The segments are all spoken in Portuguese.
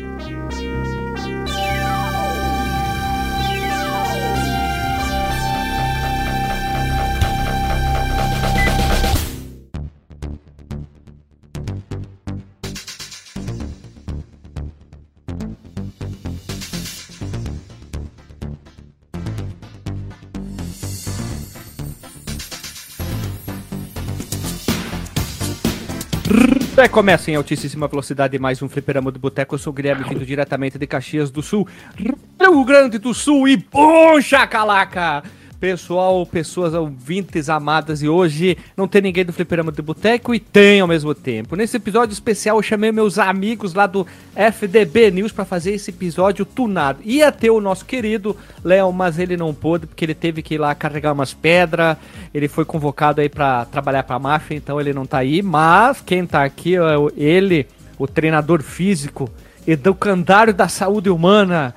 Música É, começa em altíssima velocidade mais um fliperama do Boteco. Eu sou o Guilherme, vindo diretamente de Caxias do Sul, Rio Grande do Sul e puxa calaca! Pessoal, pessoas ouvintes amadas, e hoje não tem ninguém do Fliperama do Boteco e tem ao mesmo tempo. Nesse episódio especial eu chamei meus amigos lá do FDB News para fazer esse episódio tunado. Ia ter o nosso querido Léo, mas ele não pôde porque ele teve que ir lá carregar umas pedras. Ele foi convocado aí para trabalhar para a máfia, então ele não tá aí. Mas quem tá aqui é ele, o treinador físico, educandário da saúde humana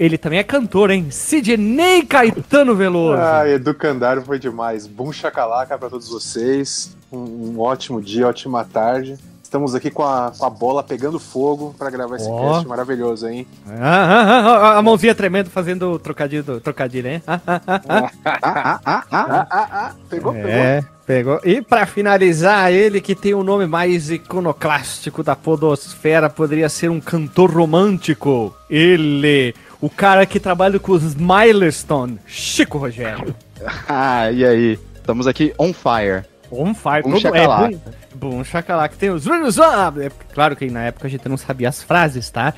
ele também é cantor, hein? Sidney Caetano Veloso. Ah, Educandário foi demais. Bum chacalaca para todos vocês. Um, um, ótimo dia, ótima tarde. Estamos aqui com a, com a bola pegando fogo para gravar esse oh. cast maravilhoso, hein? Ah, ah, ah, a mãozinha tremendo fazendo trocadilho, trocadilho hein? Pegou, é. Pegou. E para finalizar, ele que tem o nome mais iconoclástico da podosfera, poderia ser um cantor romântico. Ele, o cara que trabalha com os Milestone, Chico Rogério. ah, e aí? Estamos aqui on fire. On fire, um todo é bom. Bom, chacalac tem os. É, claro que na época a gente não sabia as frases, tá?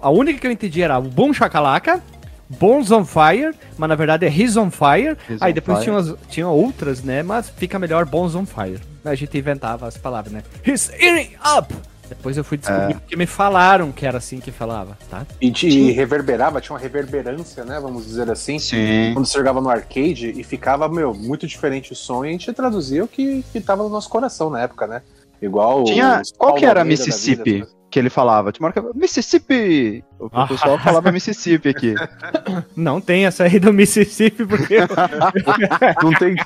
A única que eu entendi era o bom chacalaca, Bones on Fire, mas na verdade é His on Fire. His Aí depois tinha, umas, tinha outras, né? Mas fica melhor Bones on Fire. A gente inventava as palavras, né? His eating up! Depois eu fui descobrir é. porque me falaram que era assim que falava, tá? E, e reverberava, tinha uma reverberância, né? Vamos dizer assim. Sim. Quando você jogava no arcade e ficava, meu, muito diferente o som e a gente traduzia o que, que tava no nosso coração na época, né? Igual. Tinha. Qual que era Mississippi? que ele falava. Tipo, marca Mississippi! O pessoal falava Mississippi aqui. Não tem essa aí do Mississippi, porque. não, tem,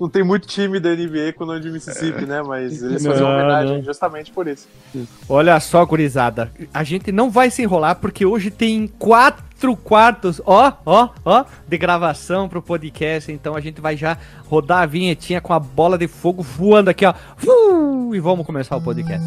não tem muito time da NBA com o nome de Mississippi, né? Mas eles faziam homenagem justamente por isso. Olha só, gurizada. A gente não vai se enrolar porque hoje tem quatro quartos, ó, ó, ó, de gravação pro podcast. Então a gente vai já rodar a vinhetinha com a bola de fogo voando aqui, ó. Uh, e vamos começar o podcast.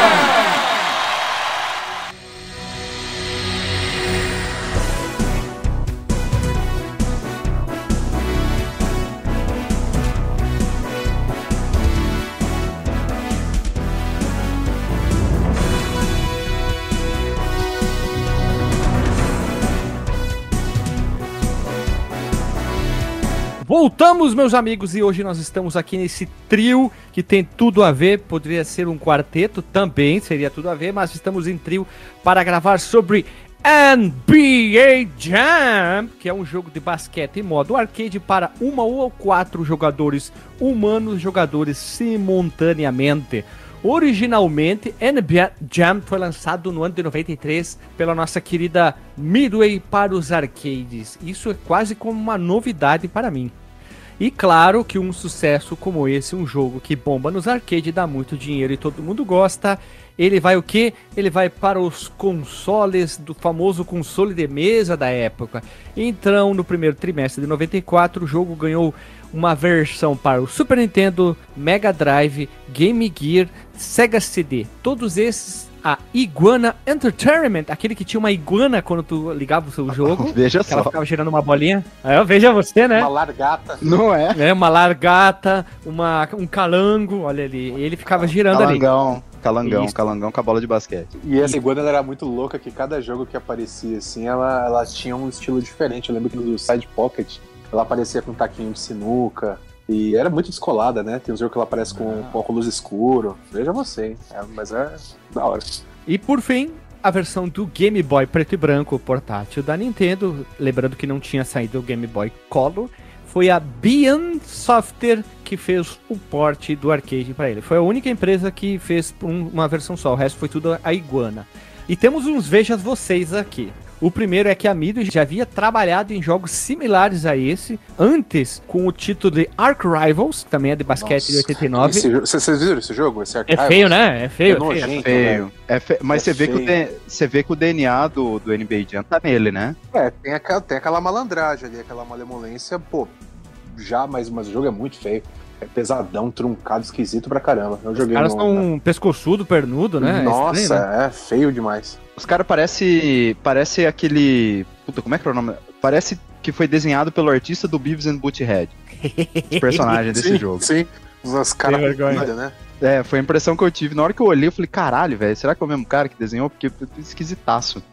Voltamos, meus amigos, e hoje nós estamos aqui nesse trio que tem tudo a ver. Poderia ser um quarteto também, seria tudo a ver, mas estamos em trio para gravar sobre NBA Jam, que é um jogo de basquete em modo arcade para uma ou quatro jogadores humanos, jogadores simultaneamente. Originalmente, NBA Jam foi lançado no ano de 93 pela nossa querida Midway para os arcades. Isso é quase como uma novidade para mim. E claro que um sucesso como esse, um jogo que bomba nos arcades, dá muito dinheiro e todo mundo gosta, ele vai o que? Ele vai para os consoles do famoso console de mesa da época. Então, no primeiro trimestre de 94, o jogo ganhou uma versão para o Super Nintendo, Mega Drive, Game Gear, Sega CD. Todos esses a Iguana Entertainment, aquele que tinha uma iguana quando tu ligava o seu jogo. Veja que ela só. ficava girando uma bolinha. Aí, veja você, né? Uma largata. Não é? É, uma largata, uma, um calango, olha ali. Ele ficava girando ali. Calangão. Calangão, Isso. calangão com a bola de basquete. E essa iguana ela era muito louca, que cada jogo que aparecia assim, ela, ela tinha um estilo diferente. Eu lembro que no do Side Pocket ela aparecia com um taquinho de sinuca. E era muito descolada, né? Tem um jogo que ela aparece com, com óculos escuro. Veja você, hein? É, mas é da hora. E por fim, a versão do Game Boy preto e branco portátil da Nintendo, lembrando que não tinha saído o Game Boy Color, foi a Beyond Software que fez o porte do arcade para ele. Foi a única empresa que fez um- uma versão só, o resto foi tudo a Iguana. E temos uns vejas vocês aqui. O primeiro é que a Midway já havia trabalhado em jogos similares a esse, antes com o título de Ark Rivals, que também é de basquete de Nossa, 89. esse jo- Vocês viram esse jogo? Esse É Archive? feio, né? É feio. É é feio. nojento. Feio. É fe- Mas É você, vê que o feio. Você vê que o DNA do, do NBA Jam tá nele, né? É, tem aquela, tem aquela malandragem ali, aquela malemolência, pô, já, mas, mas o jogo é muito feio. É pesadão, truncado, esquisito pra caramba. Eu Os joguei caras no- são um pescoçudo, pernudo, né? É Nossa, estranho, né? é feio demais. Os caras parece parece aquele. Puta, como é que é o nome? Parece que foi desenhado pelo artista do Beavis and Butthead. Os personagens desse sim, jogo. Sim, umas caras né? É, foi a impressão que eu tive. Na hora que eu olhei, eu falei, caralho, velho, será que é o mesmo cara que desenhou? Porque é esquisitaço.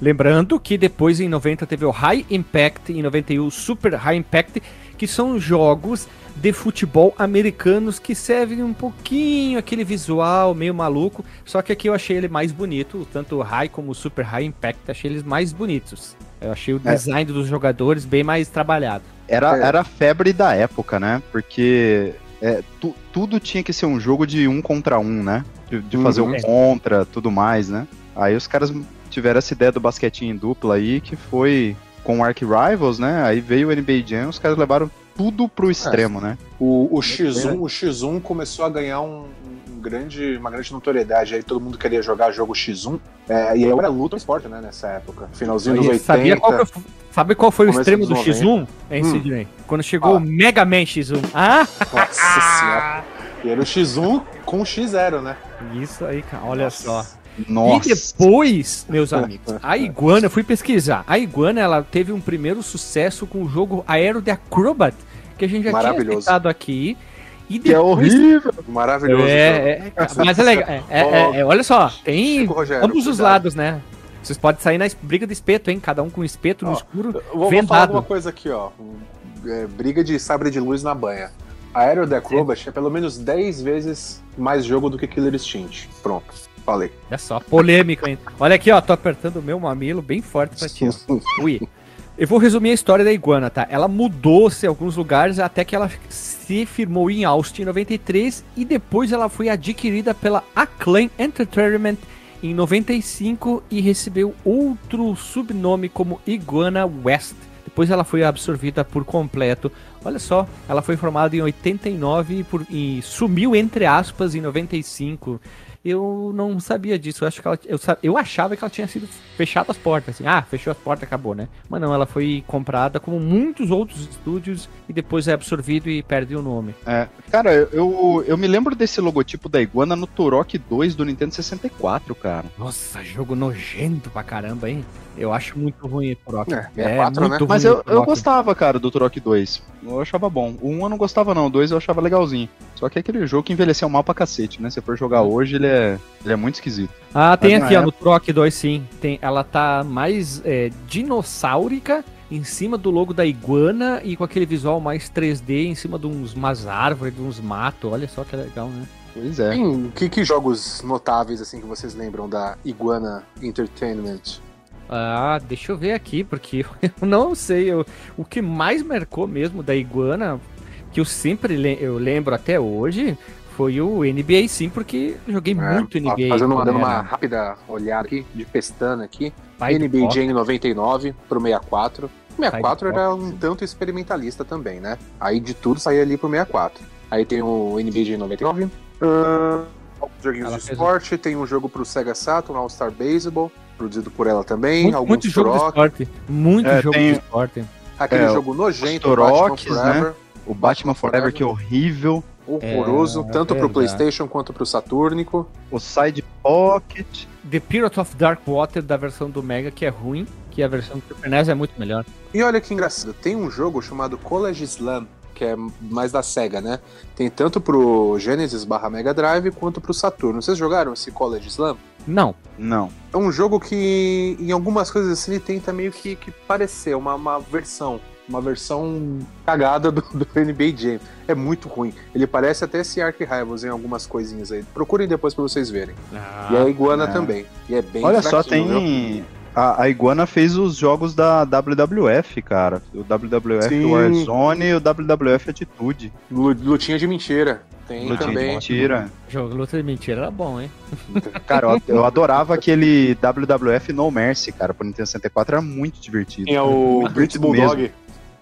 Lembrando que depois em 90 teve o High Impact, em 91 o Super High Impact, que são jogos de futebol americanos que servem um pouquinho aquele visual meio maluco, só que aqui eu achei ele mais bonito, tanto o High como o Super High Impact, achei eles mais bonitos. Eu achei o É. design dos jogadores bem mais trabalhado. Era, É. era a febre da época, né? Porque é, tu- tudo tinha que ser um jogo de um contra um, né? De, de fazer Uhum. um contra, tudo mais, né? Aí os caras tiveram essa ideia do basquetinho em dupla aí, que foi com o Ark Rivals, né? Aí veio o NBA Jam, os caras levaram tudo pro extremo, né? O, o X1, o X1 começou a ganhar um, um grande, uma grande notoriedade. Aí todo mundo queria jogar jogo X1. É, e eu era luta esporte, né, nessa época. Finalzinho dos E 80. sabia qual que, sabe qual foi o extremo do dos X1, hein, Hum. Sidney? Quando chegou Ah. o Mega Man X1. Ah! Nossa senhora. E era o X1 com o X0, né? Isso aí, cara, olha Nossa. só. Nossa. E depois, meus amigos, a Iguana, eu fui pesquisar. A Iguana, ela teve um primeiro sucesso com o jogo Aero the Acrobat, que a gente já tinha citado aqui. E Que é depois- horrível. Maravilhoso. jogo. É, é, mas é legal. É, é, é, é, olha só, tem Chico Rogério, ambos os cuidado. lados, né? Vocês podem sair na briga de espeto, hein? Cada um com espeto no Ó, escuro. Eu Vou, vou Vendado. falar alguma coisa aqui, ó. É, briga de sabre de luz na banha. Aero The Acrobat é pelo menos 10 vezes mais jogo do que Killer Instinct. Pronto, falei. Olha só, polêmico, hein? Olha aqui, ó, tô apertando o meu mamilo bem forte pra ti. Ui. Eu vou resumir a história da iguana, tá? Ela mudou-se em alguns lugares até que ela se firmou em Austin em 93 e depois ela foi adquirida pela Acclaim Entertainment em 95 e recebeu outro subnome como Iguana West. Depois ela foi absorvida por completo. Olha só, ela foi formada em 89 e, por- e sumiu entre aspas em 95. Eu não sabia disso. Eu, acho que ela, eu, eu achava que ela tinha sido fechada as portas. Assim. Ah, fechou as portas, acabou, né? Mas não, ela foi comprada como muitos outros estúdios e depois é absorvido e perde o nome. É, cara, eu, eu me lembro desse logotipo da iguana no Turok 2 do Nintendo 64, cara. Nossa, jogo nojento pra caramba, hein? Eu acho muito ruim esse Turok. É, é quatro, né? Mas ruim eu, o eu Turok. gostava, cara, do Turok 2. Eu achava bom. O 1 eu não gostava, não. O 2 eu achava legalzinho. Só que é aquele jogo que envelheceu mal pra cacete, né? Se for jogar hoje, ele é, ele é muito esquisito. Ah, tem Mas na aqui, ó, no época- Troc 2, sim. Tem, ela tá mais é, dinossáurica em cima do logo da iguana e com aquele visual mais 3D em cima de uns, umas árvores, de uns matos. Olha só que legal, né? Pois é. Tem- que, que jogos notáveis assim que vocês lembram da Iguana Entertainment? Ah, deixa eu ver aqui, porque eu não sei. eu- o que mais marcou mesmo da iguana, que eu sempre le- eu lembro até hoje, foi o NBA, sim, porque eu joguei muito É, ó, NBA. Fazendo dando uma rápida olhada aqui, de pestana aqui. pai NBA. Jam 99 pro 64. O 64 Pai era um tanto experimentalista também, né? Aí de tudo saía ali pro 64. Aí tem o NBA Jam 99. ah, alguns joguinhos Ela de fez esporte. Tem um jogo pro Sega Saturn, All Star Baseball, produzido por ela também. Muito, alguns muito jogo de esporte. Muito É, jogo tem- de esporte. Aquele É, jogo nojento, Batman Forever. O Batman Forever, que é horrível. Horroroso, É, tanto pro verdade. PlayStation quanto pro Saturnico. O Side Pocket. The Pirate of Dark Water da versão do Mega, que é ruim, que a versão do Super NES é muito melhor. E olha que engraçado, tem um jogo chamado College Slam, que é mais da SEGA, né? Tem tanto pro Genesis barra Mega Drive quanto pro Saturno. Vocês jogaram esse College Slam? Não, Não. É um jogo que, em algumas coisas assim, ele tenta meio que, que parecer uma, uma versão. Uma versão cagada do, do NBA Jam. É muito ruim. Ele parece até esse Ark Rivals em algumas coisinhas aí. Procurem depois pra vocês verem. e a Iguana é. também. E é bem Olha só, fraquinho, viu? tem. A, a Iguana fez os jogos da WWF, cara. O WWF Sim. Warzone e o WWF Atitude. Lu- Lutinha de mentira. Tem Lutinha de também. mentira. Jogo Luta de Mentira era bom, hein? Cara, eu, eu adorava aquele WWF No Mercy, cara. Pro Nintendo 64 era muito divertido. Tinha o Divertido Bulldog.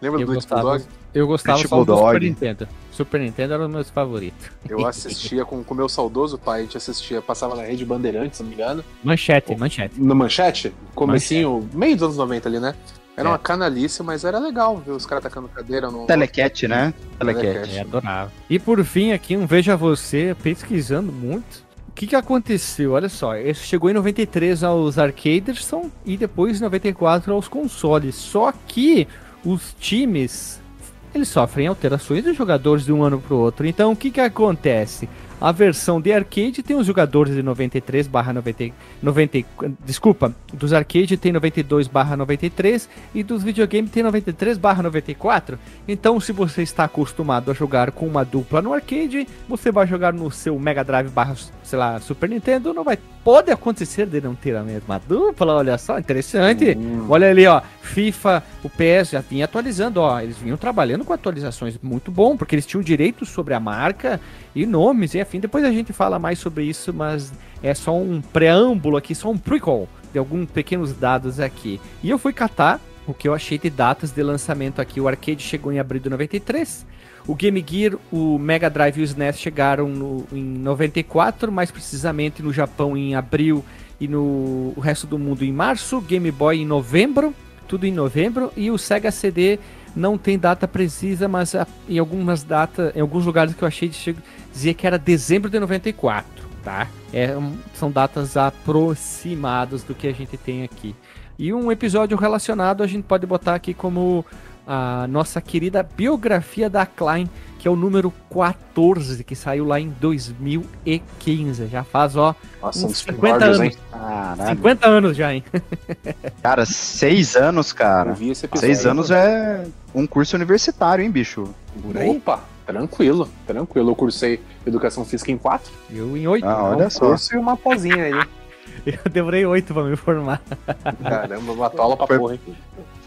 Lembra do Eu gostava, Bulldog? eu gostava só do. Super Nintendo. Super Nintendo era um dos meus favoritos. Eu assistia com o meu saudoso pai, a gente assistia, passava na rede Bandeirantes, se não me engano. Manchete, manchete. No Manchete, comecinho, meio dos anos 90 ali, né? Era É. uma canalice, mas era legal ver os caras tacando cadeira no. Telecat, né? Telecat. Telecat. É, adorava. E por fim, aqui, um Veja Você, pesquisando muito. O que, que aconteceu? Olha só, esse chegou em 93 aos arcades são- e depois em 94 aos consoles. Só que os times eles sofrem alterações dos jogadores de um ano para o outro. Então o que, que acontece? A versão de arcade tem os jogadores de 93 barra 90, 90, desculpa, dos arcade tem 92 barra 93 e dos videogames tem 93 barra 94. Então, se você está acostumado a jogar com uma dupla no arcade, você vai jogar no seu Mega Drive barra, sei lá, Super Nintendo, não vai. Pode acontecer de não ter a mesma dupla, olha só, interessante. Hum. Olha ali, ó, FIFA, o PS já vinha atualizando, ó, eles vinham trabalhando com atualizações muito bom, porque eles tinham direito sobre a marca e nomes e afim. Depois a gente fala mais sobre isso, mas é só um preâmbulo aqui, só um prequel de alguns pequenos dados aqui. E eu fui catar o que eu achei de datas de lançamento aqui. O arcade chegou em abril de 93. O Game Gear, o Mega Drive e o SNES chegaram no- em 94, mais precisamente no Japão em abril e no resto do mundo em março. Game Boy em novembro, tudo em novembro. E o Sega CD não tem data precisa, mas em algumas datas, em alguns lugares que eu achei, che- dizia que era dezembro de 94, tá? É, são datas aproximadas do que a gente tem aqui. E um episódio relacionado a gente pode botar aqui como a nossa querida biografia da Klein, que é o número 14, que saiu lá em 2015. Já faz, ó, Nossa, uns uns 50 primórdios, anos. hein? Caralho. 50 anos já, hein? Cara, seis anos, Eu cara. vi esse episódio. Seis anos é um curso universitário, hein, bicho? Por aí. Opa, tranquilo, tranquilo. Eu cursei Educação Física em quatro. Eu em 8. Ah, olha um só. curso e uma pozinha aí. Eu demorei 8 pra me formar. Caramba, uma tola pra Foi- porra, hein?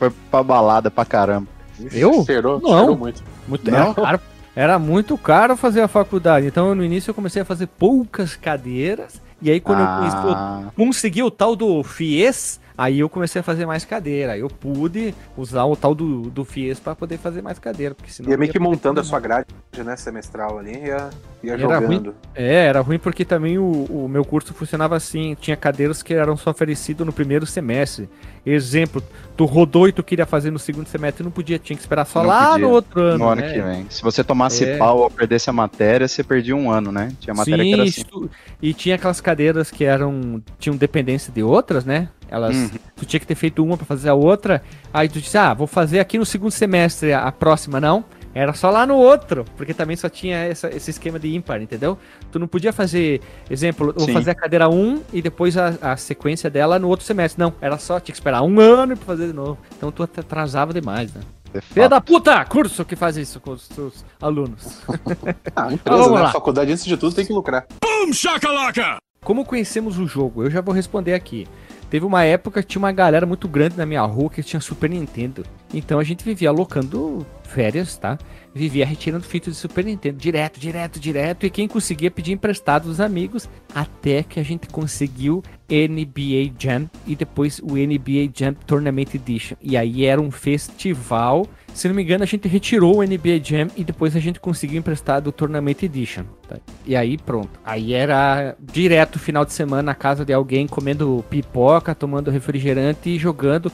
Foi pra balada pra caramba. Eu? Cheirou, Não. cheirou muito. Muito Não? era caro. Era muito caro fazer a faculdade. Então, no início, eu comecei a fazer poucas cadeiras. E aí, quando eu conheci, eu Ah, consegui o tal do FIES, aí eu comecei a fazer mais cadeira. Aí eu pude usar o tal do, do FIES para poder fazer mais cadeira. Porque senão Ia meio ia- que montando a sua grade, né, semestral ali, ia, ia era jogando. É, era ruim porque também o, o meu curso funcionava assim. Tinha cadeiras que eram só oferecidas no primeiro semestre. Exemplo, tu rodou e tu queria fazer no segundo semestre, não podia, tinha que esperar só Não lá podia. no outro ano. no ano né? que vem. Se você tomasse É. pau ou perdesse a matéria, você perdia um ano, né? Tinha matéria que era Sim, assim. tu- e tinha aquelas cadeiras que eram tinham dependência de outras, né? Elas, Uhum. tu tinha que ter feito uma pra fazer a outra. Aí tu disse, ah, vou fazer aqui no segundo semestre a, a próxima, não. Era só lá no outro, porque também só tinha essa- esse esquema de ímpar, entendeu? Tu não podia fazer, exemplo, eu vou Sim. fazer a cadeira 1 e depois a, a sequência dela no outro semestre. Não, era só, tinha que esperar um ano pra fazer de novo. Então tu atrasava demais, né? de Filha da puta! Curso que faz isso com os seus alunos. Ah, empresa, vamos né? lá. Faculdade, antes de tudo, tem que lucrar. Como conhecemos o jogo? Eu já vou responder aqui. Teve uma época que tinha uma galera muito grande na minha rua que tinha Super Nintendo. Então a gente vivia alocando férias, tá? Vivia retirando fitas de Super Nintendo, direto, direto, direto. E quem conseguia pedir emprestado dos amigos, até que a gente conseguiu NBA Jam e depois o NBA Jam Tournament Edition. E aí era um festival. Se não me engano, a gente retirou o NBA Jam e depois a gente conseguiu emprestado o Tournament Edition. tá? E aí pronto. Aí era direto final de semana na casa de alguém comendo pipoca, tomando refrigerante e jogando.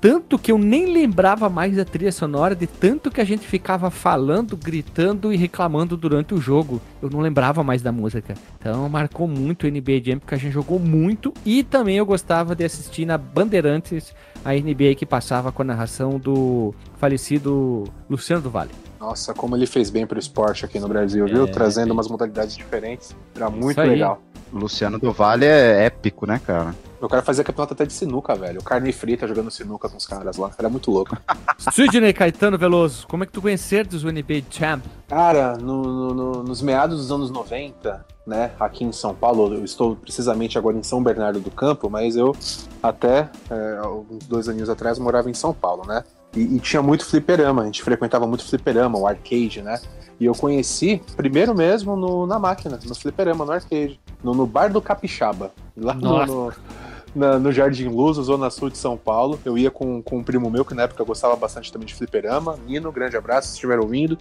tanto que eu nem lembrava mais da trilha sonora, de tanto que a gente ficava falando, gritando e reclamando durante o jogo. Eu não lembrava mais da música. Então marcou muito o NBA Jam, porque a gente jogou muito. E também eu gostava de assistir na Bandeirantes a NBA que passava com a narração do falecido Luciano do Vale. Nossa, como ele fez bem pro esporte aqui no Brasil, viu? É, Trazendo sim. umas modalidades diferentes. Era muito legal. Luciano do Vale é épico, né, cara? Eu quero fazer campeonato até de sinuca, velho. Carne frita jogando sinuca com os caras lá. Era muito louco. Sidney Caetano Veloso, como é que tu conheceres o NBA Champ? Cara, no- no- no- nos meados dos anos 90, né, aqui em São Paulo, eu estou precisamente agora em São Bernardo do Campo, mas eu até é, alguns dois aninhos atrás morava em São Paulo, né? E, e tinha muito fliperama, a gente frequentava muito fliperama, o arcade, né? E eu conheci primeiro mesmo no- na máquina, no fliperama, no arcade, no, no bar do Capixaba, lá no, no, na- no Jardim Luz, Zona Sul de São Paulo. Eu ia com, com um primo meu, que na época gostava bastante também de fliperama. Nino, grande abraço, se estiver ouvindo.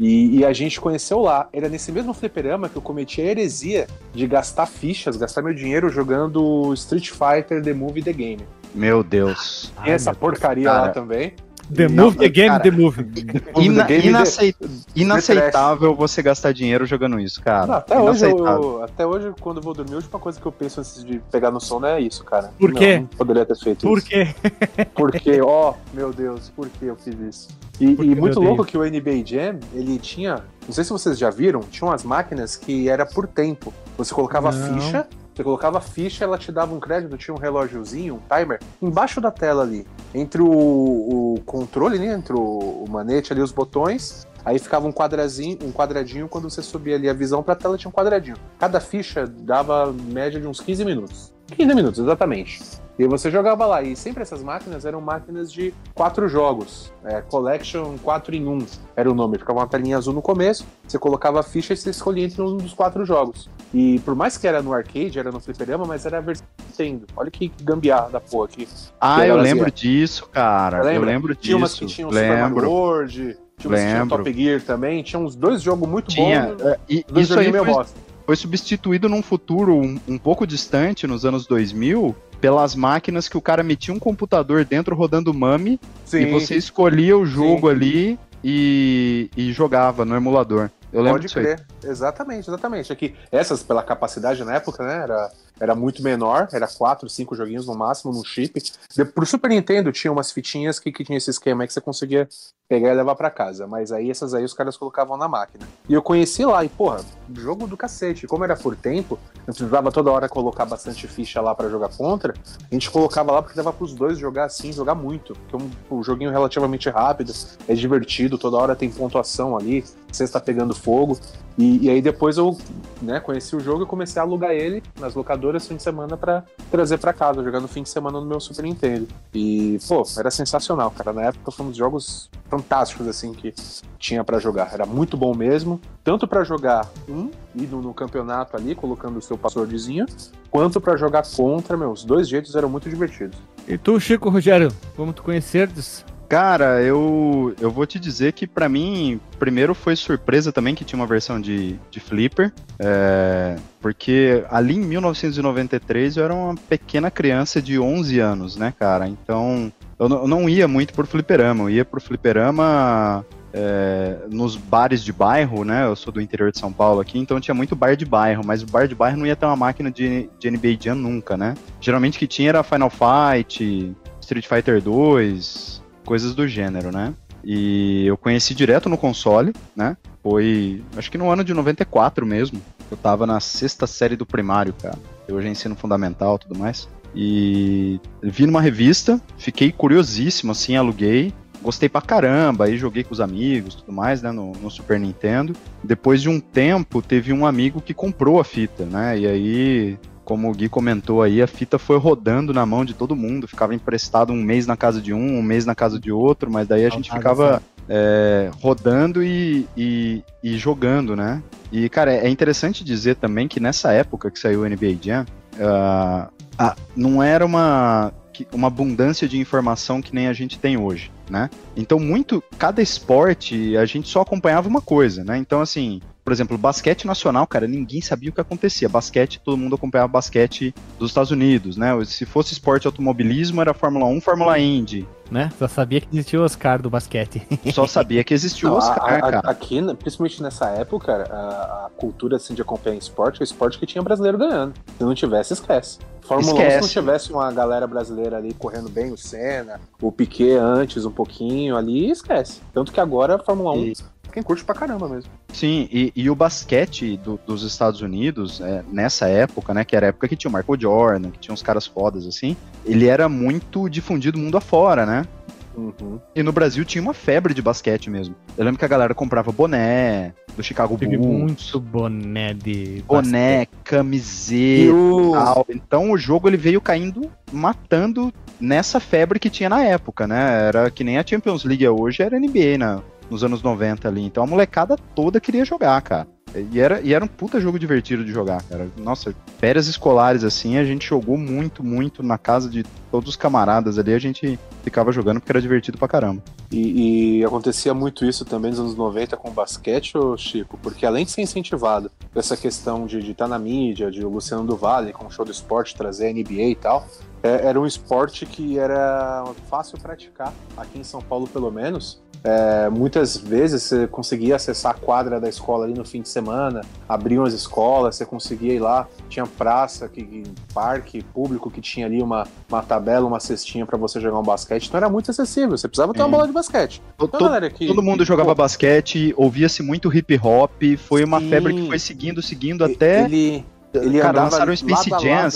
E, e a gente conheceu lá. Era nesse mesmo fliperama que eu cometi a heresia de gastar fichas, gastar meu dinheiro jogando Street Fighter The Movie The Game. Meu Deus. Tem essa porcaria cara. lá também. The Não, Move, The Game, cara, The Movie. Ina- Game inacei- inaceitável você gastar dinheiro jogando isso, cara. Não, até, hoje eu, até hoje, quando eu vou dormir, a última coisa que eu penso antes de pegar no sono é isso, cara. Por quê? Não, poderia ter feito Por isso. quê? Porque, ó, meu Deus, por que eu fiz isso? E, Por e muito louco que o NBA Jam, ele tinha. Não sei se vocês já viram, tinha umas máquinas que era por tempo. Você colocava a ficha, você colocava a ficha, ela te dava um crédito, tinha um relógiozinho, um timer, embaixo da tela ali. Entre o, o controle, né? Entre o, o manete ali, os botões. Aí ficava um quadrazinho, um quadradinho, quando você subia ali a visão pra tela tinha um quadradinho. Cada ficha dava média de uns 15 minutos. 15 minutos, exatamente. E você jogava lá, e sempre essas máquinas eram máquinas de quatro jogos. É, Collection 4 em 1 era o nome. Ficava uma telinha azul no começo, você colocava a ficha e você escolhia entre um dos quatro jogos. E por mais que era no arcade, era no fliperama, mas era a versão Nintendo. Olha que gambiarra da porra aqui. Ah, eu lembro disso, cara. Eu lembro Tinha umas disso. que tinham Super Mario lembro. World, tinha umas que tinham Lembro. Top Gear também, tinha uns dois jogos muito Tinha. bons. é, e Dois isso aí foi, bosta. foi substituído num futuro um, um pouco distante, nos anos 2000, pelas máquinas que o cara metia um computador dentro rodando Mami Sim, e você escolhia o jogo Sim. ali e, e jogava no emulador. Eu lembro Pode disso aí. Exatamente, exatamente. Aqui, essas, pela capacidade na época, né, era, era muito menor, era quatro, cinco joguinhos no máximo, num chip. De, pro Super Nintendo tinha umas fitinhas que, que tinha esse esquema que você conseguia pegar e levar pra casa. Mas aí essas aí os caras colocavam na máquina. E eu conheci lá, e porra, jogo do cacete. Como era por tempo, eu precisava toda hora colocar bastante ficha lá pra jogar contra. A gente colocava lá porque dava pros dois jogar assim, jogar muito. Porque um, um joguinho relativamente rápido, é divertido, toda hora tem pontuação ali, você está pegando fogo. E, e aí depois eu né, conheci o jogo e comecei a alugar ele nas locadoras fim de semana pra trazer pra casa, jogar no fim de semana no meu Super Nintendo. E, pô, era sensacional, cara. Na época foi um dos jogos fantásticos, assim, que tinha pra jogar. Era muito bom mesmo, tanto pra jogar um, indo no campeonato ali, colocando o seu passwordzinho, quanto pra jogar contra, meu, os dois jeitos eram muito divertidos. E tu, Chico Rogério, como tu conhecerdes? Cara, eu, eu vou te dizer que pra mim, primeiro foi surpresa também que tinha uma versão de, de Flipper, é, porque ali em 1993 eu era uma pequena criança de 11 anos, né, cara? Então eu, não- eu não ia muito por fliperama, eu ia por fliperama é, nos bares de bairro, né? Eu sou do interior de São Paulo aqui, então tinha muito bar de bairro, mas o bar de bairro não ia ter uma máquina de, de NBA Jam nunca, né? Geralmente que tinha era Final Fight, Street Fighter 2, coisas do gênero, né? E eu conheci direto no console, né? Foi, acho que no ano de 94 mesmo. Eu tava na sexta série do primário, cara. Eu hoje ensino fundamental tudo mais. E vi numa revista, fiquei curiosíssimo, assim, aluguei. Gostei pra caramba, aí joguei com os amigos tudo mais, né, no, no Super Nintendo. Depois de um tempo, teve um amigo que comprou a fita, né, e aí como o Gui comentou aí, a fita foi rodando na mão de todo mundo, ficava emprestado um mês na casa de um, um mês na casa de outro, mas daí a gente ficava é, rodando e, e, e jogando, né? E, cara, é interessante dizer também que nessa época que saiu o NBA Jam, ah, ah, não era uma, uma abundância de informação que nem a gente tem hoje, né? Então, muito, cada esporte, a gente só acompanhava uma coisa, né? Então, assim, por exemplo, basquete nacional, cara, ninguém sabia o que acontecia. Basquete, todo mundo acompanhava basquete dos Estados Unidos, né? Se fosse esporte automobilismo, era Fórmula 1, Fórmula Indy. Né? Só sabia que existia o Oscar do basquete. Só sabia que existia o Oscar, a, a, cara. Aqui, principalmente nessa época, a, a, cultura assim, de acompanhar esporte, o esporte que tinha brasileiro ganhando. Se não tivesse, esquece. Fórmula esquece. 1, se não tivesse uma galera brasileira ali correndo bem, o Senna, o Piquet antes um pouquinho ali, esquece. Tanto que agora a Fórmula 1 e quem curte pra caramba mesmo. Sim, e, e o basquete do, dos Estados Unidos, é, nessa época, né, que era a época que tinha o Michael Jordan, que tinha uns caras fodas assim, ele era muito difundido mundo afora, né? Uhum. E no Brasil tinha uma febre de basquete mesmo. Eu lembro que a galera comprava boné do Chicago Bulls. muito boné de Boné, basquete. camiseta e tal. Então o jogo ele veio caindo, matando nessa febre que tinha na época, né? Era que nem a Champions League hoje, era NBA, né? Nos anos 90 ali. Então a molecada toda queria jogar, cara. E era, e era um puta jogo divertido de jogar, cara. Nossa, férias escolares assim, a gente jogou muito, muito na casa de todos os camaradas ali, a gente ficava jogando porque era divertido pra caramba. E, e acontecia muito isso também nos anos 90 com o basquete, ô Chico, porque além de ser incentivado essa questão de estar tá na mídia, de o Luciano do Vale com o show do esporte trazer NBA e tal, é, era um esporte que era fácil praticar, aqui em São Paulo pelo menos, é, muitas vezes você conseguia acessar a quadra da escola ali no fim de semana, abriam as escolas, você conseguia ir lá, tinha praça, que, parque público que tinha ali uma, uma tabela, uma cestinha para você jogar um basquete, então era muito acessível, você precisava ter uma bola de basquete. Então, todo, que, todo mundo que, jogava pô, basquete, ouvia-se muito hip hop, foi uma sim, febre que foi seguindo, seguindo até. Ele, ele Cara, lançaram o Space Jam,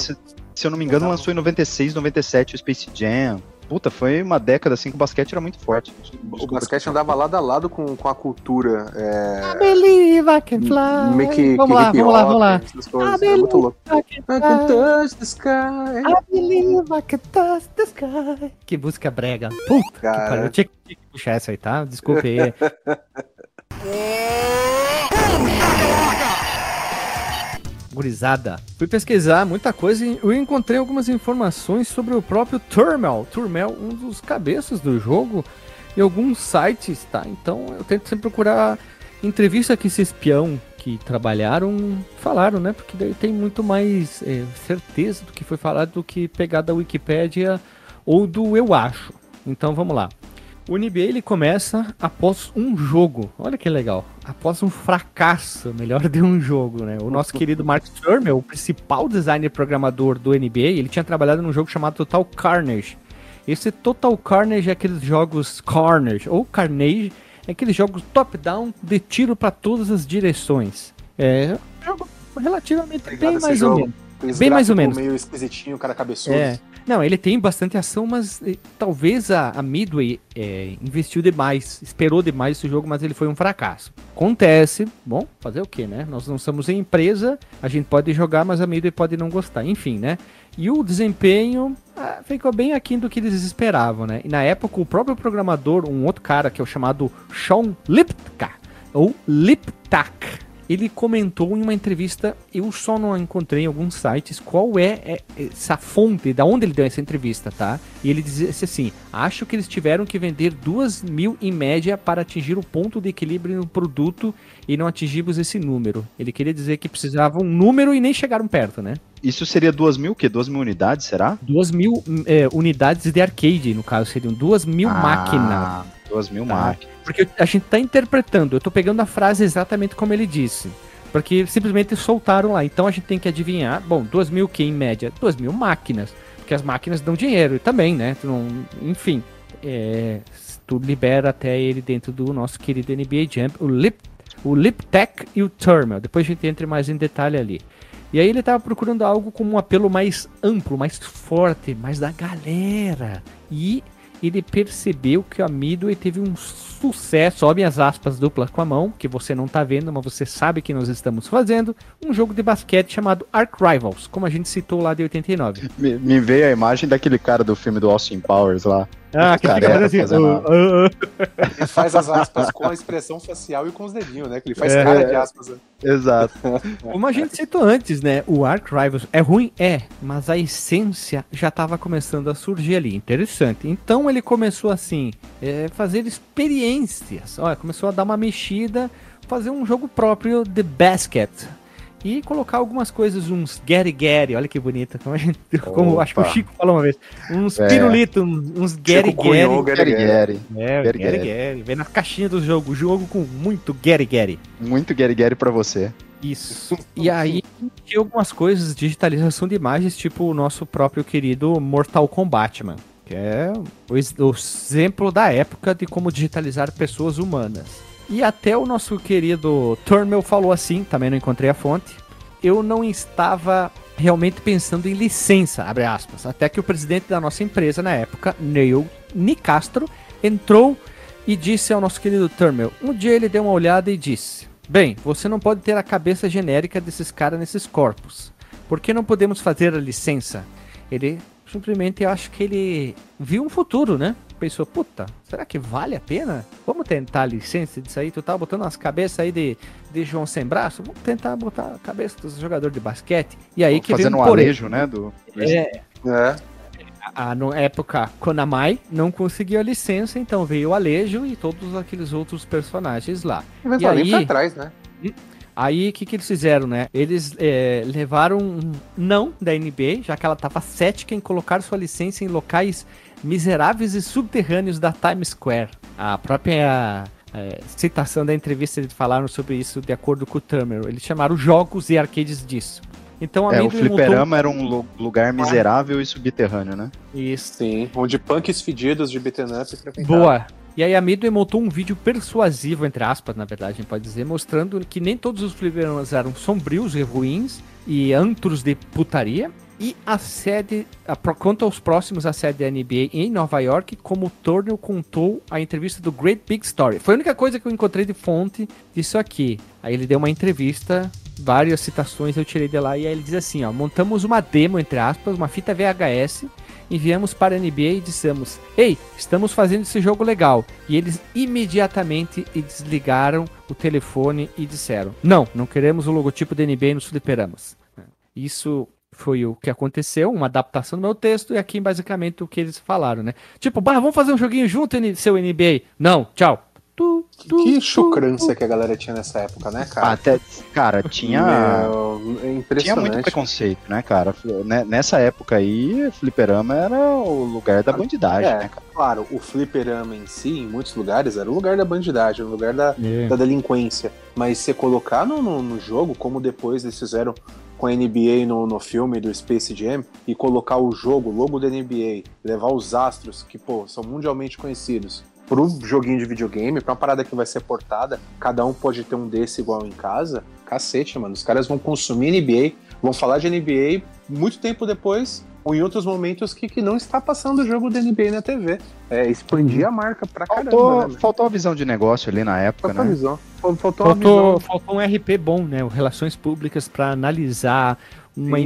se, eu não me engano, lançou em 96, 97 o Space Jam. Puta, foi uma década assim que o basquete era muito forte. Desculpa, o basquete andava lado a lado com, com a cultura. É... I believe I can fly. Meio que, vamos, que lá, vamos lá, vamos lá, vamos lá. É muito louco. I can, I can touch the sky. I believe I can touch the sky. Que música brega. Puta, Cara. que pariu. Eu tinha que puxar essa aí, tá? Desculpe aí. gurizada. Fui pesquisar muita coisa e eu encontrei algumas informações sobre o próprio Turmel. Turmel, um dos cabeças do jogo, e alguns sites, tá? Então eu tento sempre procurar entrevista que esse espião que trabalharam falaram, né? Porque daí tem muito mais é, certeza do que foi falado do que pegar da Wikipédia ou do eu acho. Então vamos lá. O NBA ele começa após um jogo. Olha que legal. Após um fracasso, melhor de um jogo, né? O nosso querido Mark Turner, o principal designer programador do NBA, ele tinha trabalhado num jogo chamado Total Carnage. Esse Total Carnage é aqueles jogos Carnage ou Carnage, é aqueles jogos top-down de tiro para todas as direções. É um jogo relativamente bem mais ou menos. Bem mais ou menos. meio esquisitinho, cara cabeçudo. É. Não, ele tem bastante ação, mas eh, talvez a, a Midway é, investiu demais, esperou demais esse jogo, mas ele foi um fracasso. Acontece, bom, fazer o que, né? Nós não somos em empresa, a gente pode jogar, mas a Midway pode não gostar, enfim, né? E o desempenho ah, ficou bem aquém do que eles esperavam, né? E na época, o próprio programador, um outro cara que é o chamado Sean Liptka, ou Liptak, ele comentou em uma entrevista, eu só não encontrei em alguns sites qual é, é essa fonte, da onde ele deu essa entrevista, tá? E ele disse assim: acho que eles tiveram que vender duas mil em média para atingir o ponto de equilíbrio no produto e não atingimos esse número. Ele queria dizer que precisava um número e nem chegaram perto, né? Isso seria duas mil o quê? Duas mil unidades, será? Duas mil é, unidades de arcade, no caso, seriam duas mil ah, máquinas. Duas mil tá? máquinas. Porque a gente tá interpretando, eu tô pegando a frase exatamente como ele disse. Porque simplesmente soltaram lá. Então a gente tem que adivinhar. Bom, duas mil que em média? Duas mil máquinas. Porque as máquinas dão dinheiro também, né? Não, enfim. É, tu libera até ele dentro do nosso querido NBA Jam. O Lip, o Liptech e o Thermal. Depois a gente entra mais em detalhe ali. E aí ele tava procurando algo com um apelo mais amplo, mais forte, mais da galera. E ele percebeu que a Midway teve um sucesso, minhas aspas duplas com a mão, que você não tá vendo, mas você sabe que nós estamos fazendo, um jogo de basquete chamado Ark Rivals, como a gente citou lá de 89. Me, me veio a imagem daquele cara do filme do Austin Powers lá. Ah, que fica assim, uh, uh, uh. Ele faz as aspas com a expressão facial e com os dedinhos, né? Que ele faz é, cara de aspas. Né? Exato. Como a gente citou antes, né? O Ark Rivals é ruim? É, mas a essência já estava começando a surgir ali. Interessante. Então ele começou assim, é, fazer experiências. Olha, começou a dar uma mexida fazer um jogo próprio de basket e colocar algumas coisas, uns Gary Gary, olha que bonita, como, a gente, como acho que o Chico falou uma vez, uns é. pirulito, uns Gary Gary. Gary Gary. É, Gary Gary, Gary. Vem na caixinha do jogo, jogo com muito Gary Gary. Muito Gary Gary pra você. Isso. E aí tinha algumas coisas, digitalização de imagens, tipo o nosso próprio querido Mortal Kombat, mano. Que é o exemplo da época de como digitalizar pessoas humanas. E até o nosso querido Turnmel falou assim, também não encontrei a fonte. Eu não estava realmente pensando em licença, abre aspas. Até que o presidente da nossa empresa na época, Neil Nicastro, entrou e disse ao nosso querido Turnmel. Um dia ele deu uma olhada e disse: Bem, você não pode ter a cabeça genérica desses caras nesses corpos. Por que não podemos fazer a licença? Ele simplesmente, acho que ele viu um futuro, né? Pensou, puta, será que vale a pena? Vamos tentar a licença disso aí? Tu tá botando umas cabeças aí de, de João sem braço? Vamos tentar botar a cabeça dos jogadores de basquete. E aí que Fazendo um alejo, né? Do... É. é. A, na época, Konamai não conseguiu a licença, então veio o Alejo e todos aqueles outros personagens lá. Mas e aí, pra trás, né? Aí, o que, que eles fizeram, né? Eles é, levaram um não da NBA, já que ela estava cética em colocar sua licença em locais miseráveis e subterrâneos da Times Square. A própria é, citação da entrevista eles falaram sobre isso de acordo com o Turner. Eles chamaram jogos e arcades disso. Então, é, o fliperama montou... era um lugar miserável e subterrâneo, né? Isso. Sim, onde punks fedidos de beat'em up Boa. E aí a Midway montou um vídeo persuasivo, entre aspas, na verdade, a gente pode dizer, mostrando que nem todos os fliperamas eram sombrios e ruins e antros de putaria, e a sede, a, quanto aos próximos, a sede da NBA em Nova York, como o Turner contou a entrevista do Great Big Story. Foi a única coisa que eu encontrei de fonte disso aqui. Aí ele deu uma entrevista, várias citações eu tirei de lá, e aí ele diz assim: ó, montamos uma demo, entre aspas, uma fita VHS, enviamos para a NBA e dissemos: Ei, estamos fazendo esse jogo legal. E eles imediatamente desligaram o telefone e disseram: Não, não queremos o logotipo da NBA nos fliperamas. Isso foi o que aconteceu, uma adaptação do meu texto, e aqui basicamente o que eles falaram, né? Tipo, bah, vamos fazer um joguinho junto, seu NBA. Não, tchau. Tu, tu, que chucrância que a galera tinha nessa época, né, cara? Até, cara, tinha. Meu, é tinha muito preconceito, né, cara? Né, nessa época aí, fliperama era o lugar da bandidagem, é, né, cara? Claro, o fliperama em si, em muitos lugares, era o lugar da bandidagem, o lugar da, é. da delinquência. Mas você colocar no, no, no jogo, como depois eles fizeram com a NBA no, no filme do Space Jam e colocar o jogo, o logo da NBA, levar os astros que, pô, são mundialmente conhecidos pro joguinho de videogame, pra uma parada que vai ser portada, cada um pode ter um desse igual em casa, cacete, mano. Os caras vão consumir NBA, vão falar de NBA muito tempo depois, ou em outros momentos que, que não está passando o jogo da NBA na TV. É, expandir a marca pra faltou, caramba. Né, faltou a visão de negócio ali na época, faltou né? Visão. Faltou, faltou, faltou um RP bom, né? Relações públicas para analisar uma,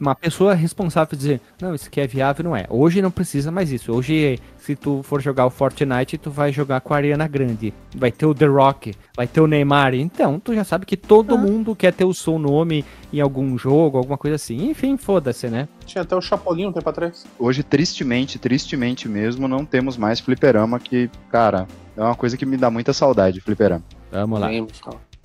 uma pessoa responsável dizer, não, isso aqui é viável, não é. Hoje não precisa mais isso. Hoje, se tu for jogar o Fortnite, tu vai jogar com a Ariana Grande. Vai ter o The Rock, vai ter o Neymar. Então, tu já sabe que todo ah. mundo quer ter o seu nome em algum jogo, alguma coisa assim. Enfim, foda-se, né? Tinha até o Chapolin um tempo atrás. Hoje, tristemente, tristemente mesmo, não temos mais fliperama que, cara, é uma coisa que me dá muita saudade, fliperama. Vamos lá.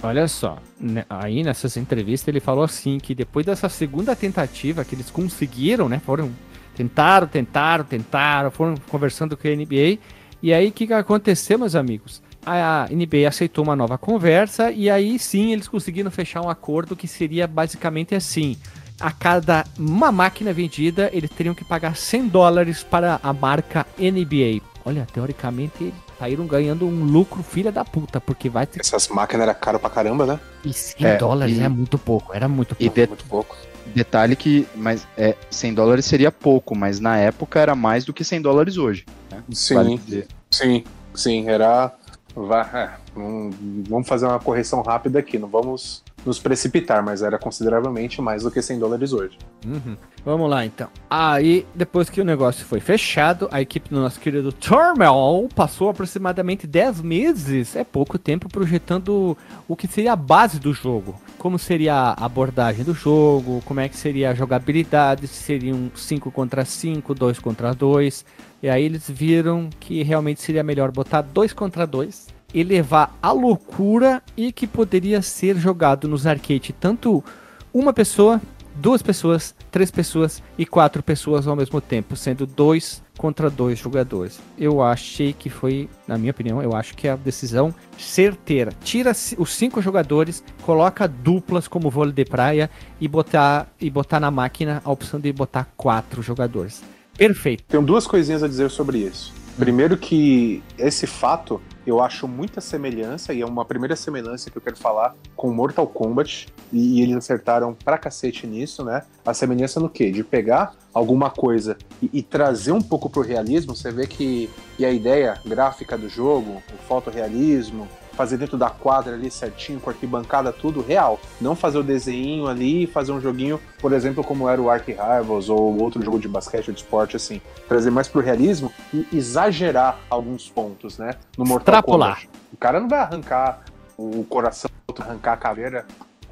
Olha só, né, aí nessas entrevistas ele falou assim que depois dessa segunda tentativa que eles conseguiram, né, foram tentaram, tentaram, tentaram, foram conversando com a NBA e aí o que, que aconteceu, meus amigos? A NBA aceitou uma nova conversa e aí sim eles conseguiram fechar um acordo que seria basicamente assim: a cada uma máquina vendida, eles teriam que pagar 100 dólares para a marca NBA. Olha, teoricamente saíram ganhando um lucro filha da puta, porque vai ter... Essas máquinas eram caro pra caramba, né? E 100 é, dólares e... é muito pouco, era muito pouco. E de... muito pouco. Detalhe que, mas é, 100 dólares seria pouco, mas na época era mais do que 100 dólares hoje. Né? Sim, vale sim, sim, era... É, vamos fazer uma correção rápida aqui, não vamos nos precipitar, mas era consideravelmente mais do que 100 dólares hoje. Uhum. Vamos lá então. Aí, depois que o negócio foi fechado, a equipe do nosso querido Turmel passou aproximadamente 10 meses, é pouco tempo, projetando o que seria a base do jogo. Como seria a abordagem do jogo, como é que seria a jogabilidade, se seriam 5 contra 5, 2 contra 2. E aí eles viram que realmente seria melhor botar 2 contra 2 elevar a loucura e que poderia ser jogado nos arcade tanto uma pessoa, duas pessoas, três pessoas e quatro pessoas ao mesmo tempo, sendo dois contra dois jogadores. Eu achei que foi, na minha opinião, eu acho que é a decisão certeira. Tira os cinco jogadores, coloca duplas como vôlei de praia e botar, e botar na máquina a opção de botar quatro jogadores. Perfeito. Tenho duas coisinhas a dizer sobre isso. Primeiro que esse fato eu acho muita semelhança, e é uma primeira semelhança que eu quero falar com Mortal Kombat, e, e eles acertaram pra cacete nisso, né? A semelhança no quê? De pegar alguma coisa e, e, trazer um pouco pro realismo, você vê que, que a ideia gráfica do jogo, o fotorrealismo, fazer dentro da quadra ali certinho, com arquibancada, tudo real. Não fazer o desenho ali e fazer um joguinho, por exemplo, como era o Ark Rivals ou outro jogo de basquete ou de esporte, assim. Trazer mais pro realismo e exagerar alguns pontos, né? No Mortal Extrapolar. Kombat. O cara não vai arrancar o coração, arrancar a caveira,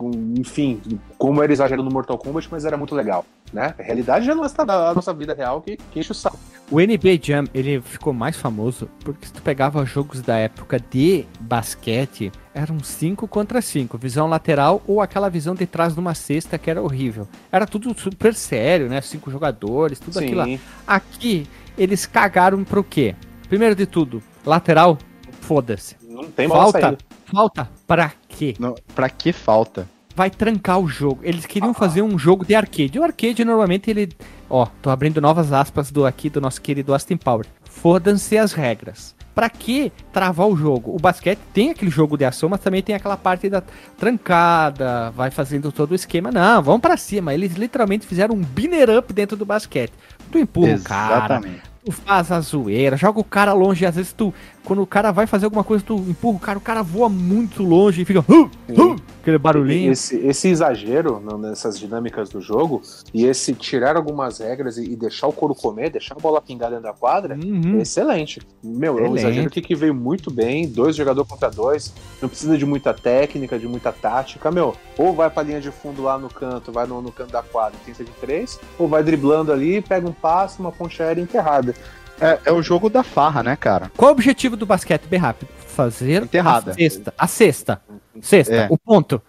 enfim, como era exagerado no Mortal Kombat, mas era muito legal, né? A realidade é a nossa, a nossa vida real que, que enche o saco. O NBA Jam, ele ficou mais famoso porque se tu pegava jogos da época de basquete, eram 5 contra 5, visão lateral ou aquela visão de trás de uma cesta que era horrível. Era tudo super sério, né? Cinco jogadores, tudo Sim. aquilo lá. Aqui, eles cagaram pro quê? Primeiro de tudo, lateral, foda-se. Não tem falta. Falta pra quê? Não, pra que falta? vai trancar o jogo. Eles queriam fazer um jogo de arcade. O arcade normalmente ele, ó, tô abrindo novas aspas do aqui do nosso querido Austin Power. Fodam-se as regras. Pra que travar o jogo? O basquete tem aquele jogo de ação, mas também tem aquela parte da trancada, vai fazendo todo o esquema. Não, vamos para cima. Eles literalmente fizeram um binner up dentro do basquete. Tu empurra Exatamente. o cara, tu faz a zoeira, joga o cara longe, às vezes tu, quando o cara vai fazer alguma coisa, tu empurra o cara, o cara voa muito longe e fica uh, uh, aquele barulhinho. Esse, esse exagero nessas dinâmicas do jogo e esse tirar algumas regras e, e, deixar o couro comer, deixar a bola pingar dentro da quadra, uhum. é excelente. Meu, excelente. é um exagero que, que veio muito bem, dois jogador contra dois, não precisa de muita técnica, de muita tática, meu, ou vai pra linha de fundo lá no canto, vai no, no canto da quadra, tem de três, ou vai driblando ali, pega um passe, uma ponte aérea enterrada. É, é, o jogo da farra, né, cara? Qual é o objetivo do basquete bem rápido? Fazer Enterrada. a sexta. A sexta. Sexta, é. o ponto.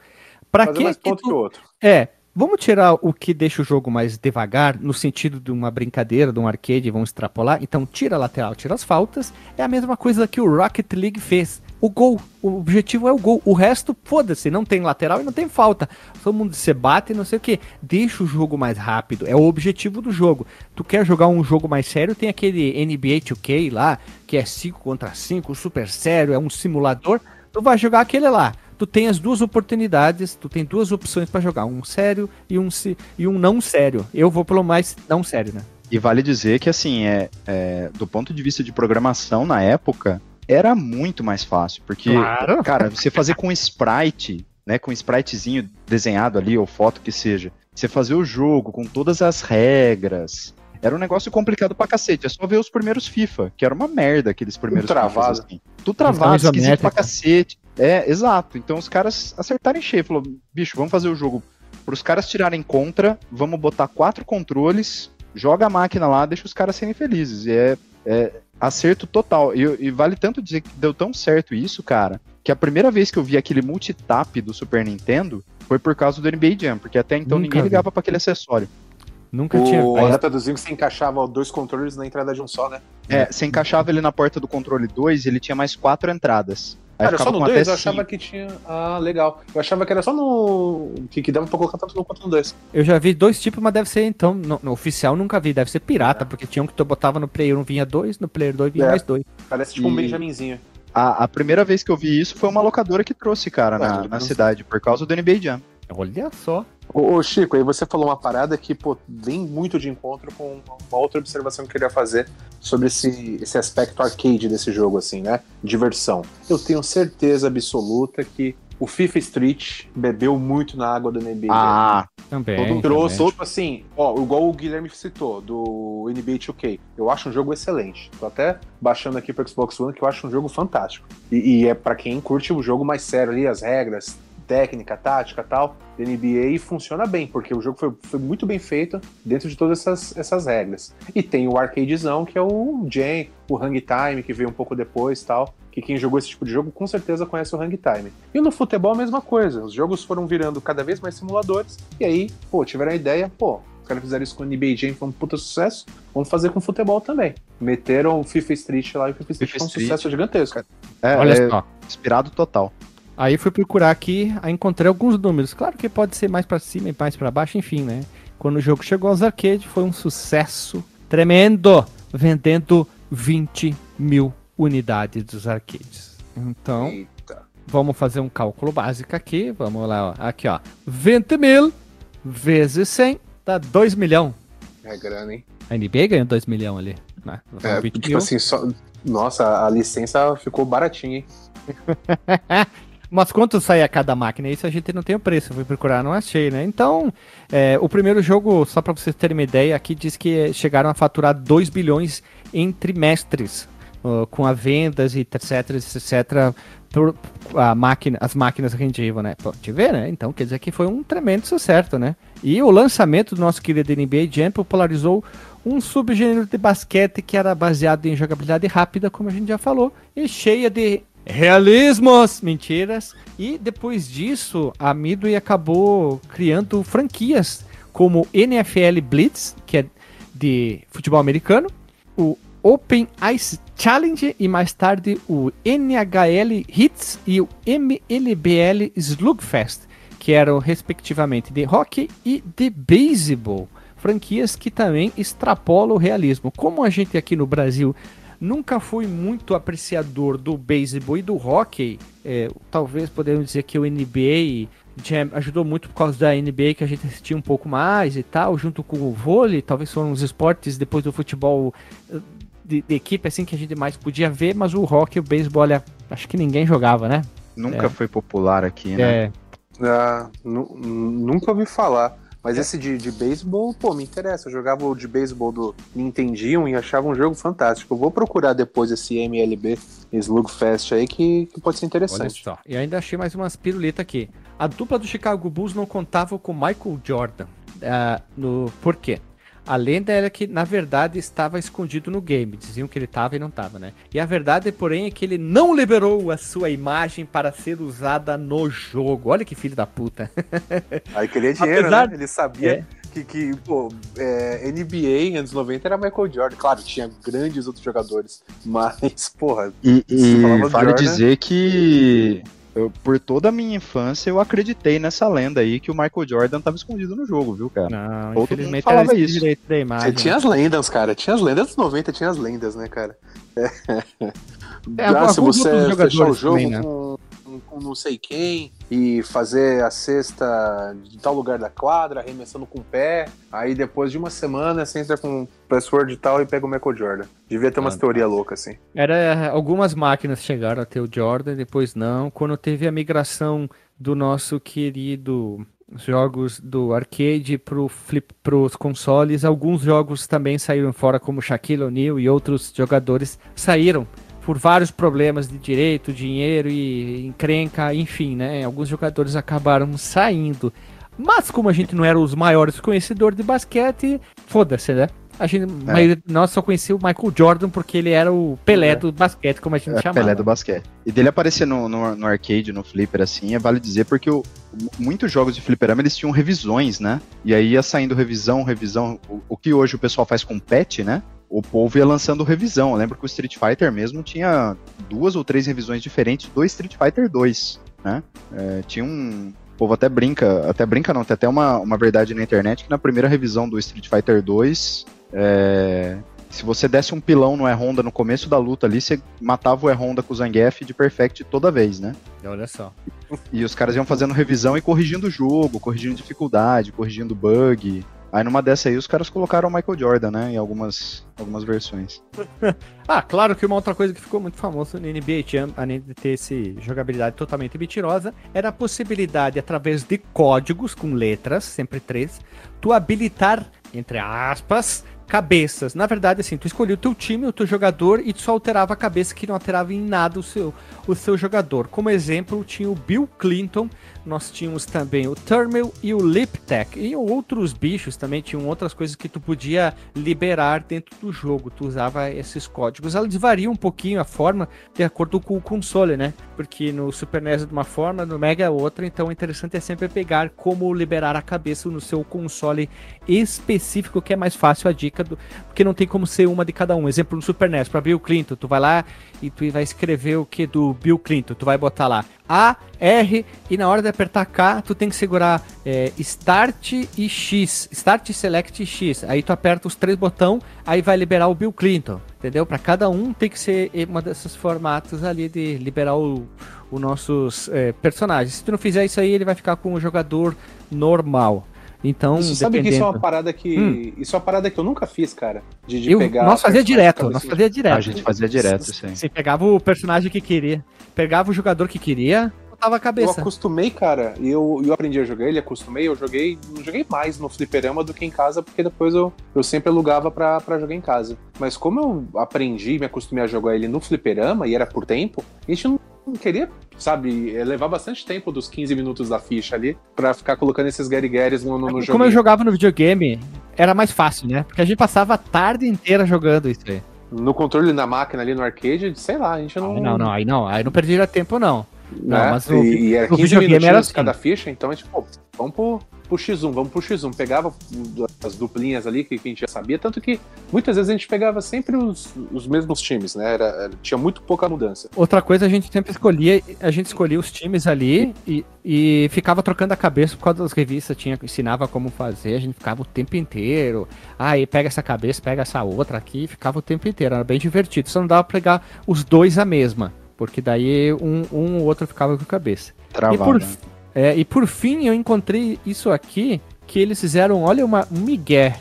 Para que, mais ponto que, tu... que o outro. É, Vamos tirar o que deixa o jogo mais devagar, no sentido de uma brincadeira, de um arcade, vamos extrapolar. Então, tira a lateral, tira as faltas. É a mesma coisa que o Rocket League fez. O gol, o objetivo é o gol. O resto, foda-se, não tem lateral e não tem falta. Todo mundo se bate e não sei o que. Deixa o jogo mais rápido. É o objetivo do jogo. Tu quer jogar um jogo mais sério, tem aquele NBA 2K lá, que é 5 contra 5, super sério, é um simulador. Tu vai jogar aquele lá tu tem as duas oportunidades, tu tem duas opções para jogar, um sério e um, e um não sério. Eu vou pelo mais não sério, né? E vale dizer que, assim, é, é, do ponto de vista de programação na época, era muito mais fácil. Porque, claro. cara, você fazer com sprite, né, com spritezinho desenhado ali, ou foto que seja, você fazer o jogo com todas as regras, era um negócio complicado pra cacete. É só ver os primeiros FIFA, que era uma merda aqueles primeiros Tudo travado. assim. Tudo travado, esquisito pra cacete. É, exato. Então os caras acertaram em cheio. Falou, bicho, vamos fazer o jogo pros caras tirarem contra, vamos botar quatro controles, joga a máquina lá, deixa os caras serem felizes. E é, é acerto total. E, e, vale tanto dizer que deu tão certo isso, cara, que a primeira vez que eu vi aquele multitap do Super Nintendo foi por causa do NBA Jam, porque até então Nunca ninguém ligava para aquele acessório. Nunca o tinha. O adaptadorzinho que você encaixava dois controles na entrada de um só, né? É, você encaixava ele na porta do controle 2 e ele tinha mais quatro entradas. Aí Cara, só no 2 eu achava que tinha. Ah, legal. Eu achava que era só no. Que, que dava pra colocar tanto no quanto no 2. Eu já vi dois tipos, mas deve ser então. No, no oficial nunca vi, deve ser pirata, é. porque tinha um que tu botava no Player 1 vinha dois, no Player 2 vinha é. mais dois. Parece tipo e... um Benjaminzinho. A, a, primeira vez que eu vi isso foi uma locadora que trouxe, cara, na, na cidade, por causa do NBA Jam. Olha só. Ô, Chico, aí você falou uma parada que pô, vem muito de encontro com uma outra observação que eu queria fazer sobre esse, esse aspecto arcade desse jogo, assim, né? Diversão. Eu tenho certeza absoluta que o FIFA Street bebeu muito na água do NBA. Ah, também. Todo trouxe, outro assim, ó, igual o Guilherme citou, do NBA 2K. Eu acho um jogo excelente. Tô até baixando aqui pro Xbox One que eu acho um jogo fantástico. E, e é para quem curte o jogo mais sério ali, as regras, técnica, tática tal, da NBA e funciona bem, porque o jogo foi, foi muito bem feito dentro de todas essas, essas regras. E tem o arcadezão, que é o Jam, o Hang Time, que veio um pouco depois tal, que quem jogou esse tipo de jogo com certeza conhece o Hang Time. E no futebol a mesma coisa, os jogos foram virando cada vez mais simuladores, e aí, pô, tiveram a ideia, pô, os caras fizeram isso com o NBA Jam, foi um puta sucesso, vamos fazer com futebol também. Meteram o FIFA Street lá e o FIFA Street FIFA foi um Street. sucesso gigantesco. É, Olha é só. inspirado total. Aí fui procurar aqui, aí encontrei alguns números. Claro que pode ser mais pra cima e mais pra baixo, enfim, né? Quando o jogo chegou aos arcades, foi um sucesso tremendo, vendendo 20 mil unidades dos arcades. Então, Eita. vamos fazer um cálculo básico aqui. Vamos lá, ó. aqui ó, 20 mil vezes 100 dá 2 milhão. É grana, hein? A NBA ganhou 2 milhão ali. Né? É, 20 tipo mil. assim, só... Nossa, a licença ficou baratinha, hein? Mas quanto sai a cada máquina? Isso a gente não tem o preço. Eu fui procurar, não achei, né? Então, é, o primeiro jogo, só para vocês terem uma ideia, aqui diz que chegaram a faturar 2 bilhões em trimestres, ó, com a vendas e etc, etc, por a máquina, as máquinas rendiam, né? Pô, te ver, né? Então quer dizer que foi um tremendo sucesso, né? E o lançamento do nosso querido NBA Jam popularizou um subgênero de basquete que era baseado em jogabilidade rápida, como a gente já falou, e cheia de realismos, mentiras. E depois disso, a Midway acabou criando franquias como NFL Blitz, que é de futebol americano, o Open Ice Challenge e mais tarde o NHL Hits e o MLBL Slugfest, que eram respectivamente de hockey e de beisebol, franquias que também extrapolam o realismo. Como a gente aqui no Brasil nunca fui muito apreciador do beisebol e do hockey, é, talvez podemos dizer que o NBA Jam ajudou muito por causa da NBA que a gente assistia um pouco mais e tal, junto com o vôlei, talvez foram os esportes depois do futebol eh, de, de equipe assim que a gente mais podia ver, mas o hockey e o beisebol, olha, acho que ninguém jogava, né? Nunca É. foi popular aqui, né? É, Ah, nu- nunca ouvi falar. Mas esse de, de beisebol, pô, me interessa. Eu jogava o de beisebol do Nintendinho e achava um jogo fantástico. Eu vou procurar depois esse MLB Slugfest aí que, que pode ser olha interessante. só. E ainda achei mais umas piruletas aqui. A dupla do Chicago Bulls não contava com Michael Jordan. Ah, no, por quê? A lenda era que, na verdade, estava escondido no game. Diziam que ele estava e não estava, né? E a verdade, porém, é que ele não liberou a sua imagem para ser usada no jogo. Olha que filho da puta. Aí queria dinheiro, Apesar- né? Ele sabia que, que pô, é, NBA anos 90 era Michael Jordan. Claro, tinha grandes outros jogadores. Mas, porra, E, e vale Jordan? dizer que eu, por toda a minha infância eu acreditei nessa lenda aí que o Michael Jordan estava escondido no jogo, viu, cara? Não, mundo infelizmente falava isso. direito da imagem. É, tinha as lendas, cara. Tinha as lendas dos 90, tinha as lendas, né, cara? É. É, ah, se você fechar o jogo também, né? com, com não sei quem e fazer a cesta de tal lugar da quadra, arremessando com o pé, aí depois de uma semana você entra com password e tal e pega o Michael Jordan. Devia ter umas Ah, teorias loucas, assim. Era, algumas máquinas chegaram a ter o Jordan, depois não. Quando teve a migração do nosso querido jogos do arcade pro flip pros consoles, alguns jogos também saíram fora, como Shaquille O'Neal e outros jogadores saíram por vários problemas de direito, dinheiro e encrenca, enfim, né? Alguns jogadores acabaram saindo. Mas como a gente não era os maiores conhecedores de basquete, foda-se, né? A gente, de nós só conhecia o Michael Jordan porque ele era o Pelé É. do basquete, como a gente É, chamava. Pelé do basquete. E dele aparecer no, no, no arcade, no flipper, assim, é vale dizer porque o, mu- muitos jogos de fliperama eles tinham revisões, né? E aí ia saindo revisão, revisão. O, o que hoje o pessoal faz com patch, né? O povo ia lançando revisão. Eu lembro que o Street Fighter mesmo tinha duas ou três revisões diferentes do Street Fighter 2, né? É, tinha um. O povo até brinca, até brinca não, tem até uma, uma verdade na internet que na primeira revisão do Street Fighter 2, é, se você desse um pilão no E-Honda no começo da luta ali, você matava o E-Honda com o Zangief de Perfect toda vez, né? Olha só. E os caras iam fazendo revisão e corrigindo o jogo, corrigindo dificuldade, corrigindo bug. Aí numa dessa aí os caras colocaram o Michael Jordan, né? Em algumas, algumas versões. Ah, claro que uma outra coisa que ficou muito famosa no NBA Jam, além de ter esse jogabilidade totalmente mentirosa, era a possibilidade, através de códigos com letras, sempre três, tu habilitar, entre aspas, cabeças. Na verdade, assim, tu escolhia o teu time, o teu jogador e tu só alterava a cabeça que não alterava em nada o seu, o seu jogador. Como exemplo, tinha o Bill Clinton, nós tínhamos também o Turmel e o Liptech. E outros bichos também tinham outras coisas que tu podia liberar dentro do jogo. Tu usava esses códigos. Elas variam um pouquinho a forma de acordo com o console, né? Porque no Super NES é de uma forma, no Mega é outra. Então o interessante é sempre pegar como liberar a cabeça no seu console específico, que é mais fácil a dica, do, porque não tem como ser uma de cada um. Exemplo no Super NES, para Bill Clinton, tu vai lá e tu vai escrever o que do Bill Clinton, tu vai botar lá A, R e na hora de apertar K, tu tem que segurar é, Start e X, Start, Select e X. Aí tu aperta os três botões, aí vai liberar o Bill Clinton, entendeu? Para cada um tem que ser uma desses formatos ali de liberar o, os nossos é, personagens. Se tu não fizer isso aí, ele vai ficar com o jogador normal. Então, Você sabe que isso é uma parada que. Hum. Isso é uma parada que eu nunca fiz, cara. De, de eu, pegar. Nós fazia direto, nós fazia direto. A gente fazia direto, sim. Você pegava o personagem que queria. Pegava o jogador que queria, botava a cabeça. Eu acostumei, cara, e eu, eu aprendi a jogar ele, acostumei, eu joguei. joguei mais no fliperama do que em casa, porque depois eu, eu sempre alugava pra, pra jogar em casa. Mas como eu aprendi, me acostumei a jogar ele no fliperama, e era por tempo, a gente não não queria, sabe, é, levar bastante tempo dos 15 minutos da ficha ali pra ficar colocando esses Garys no, no, no jogo. Como eu jogava no videogame, era mais fácil, né? Porque a gente passava a tarde inteira jogando isso aí. No controle na máquina ali no arcade, sei lá, a gente não. Não, não, aí não, aí não perdia tempo, não. Não, né? mas no, e, e era 15 minutos era assim. cada ficha, então a gente, pô, vamos pro, pro X1, vamos pro X1. Pegava as duplinhas ali que, que, a gente já sabia, tanto que muitas vezes a gente pegava sempre os, os mesmos times, né? Era, era, tinha muito pouca mudança. Outra coisa, a gente sempre escolhia, a gente escolhia os times ali e, e ficava trocando a cabeça por causa das revistas, tinha, ensinava como fazer, a gente ficava o tempo inteiro. Aí ah, pega essa cabeça, pega essa outra aqui, ficava o tempo inteiro, era bem divertido. Só não dava pra pegar os dois a mesma. Porque daí um, um ou outro ficava com a cabeça. Travado. E por, é, e por fim, eu encontrei isso aqui, que eles fizeram, olha, uma, um migué.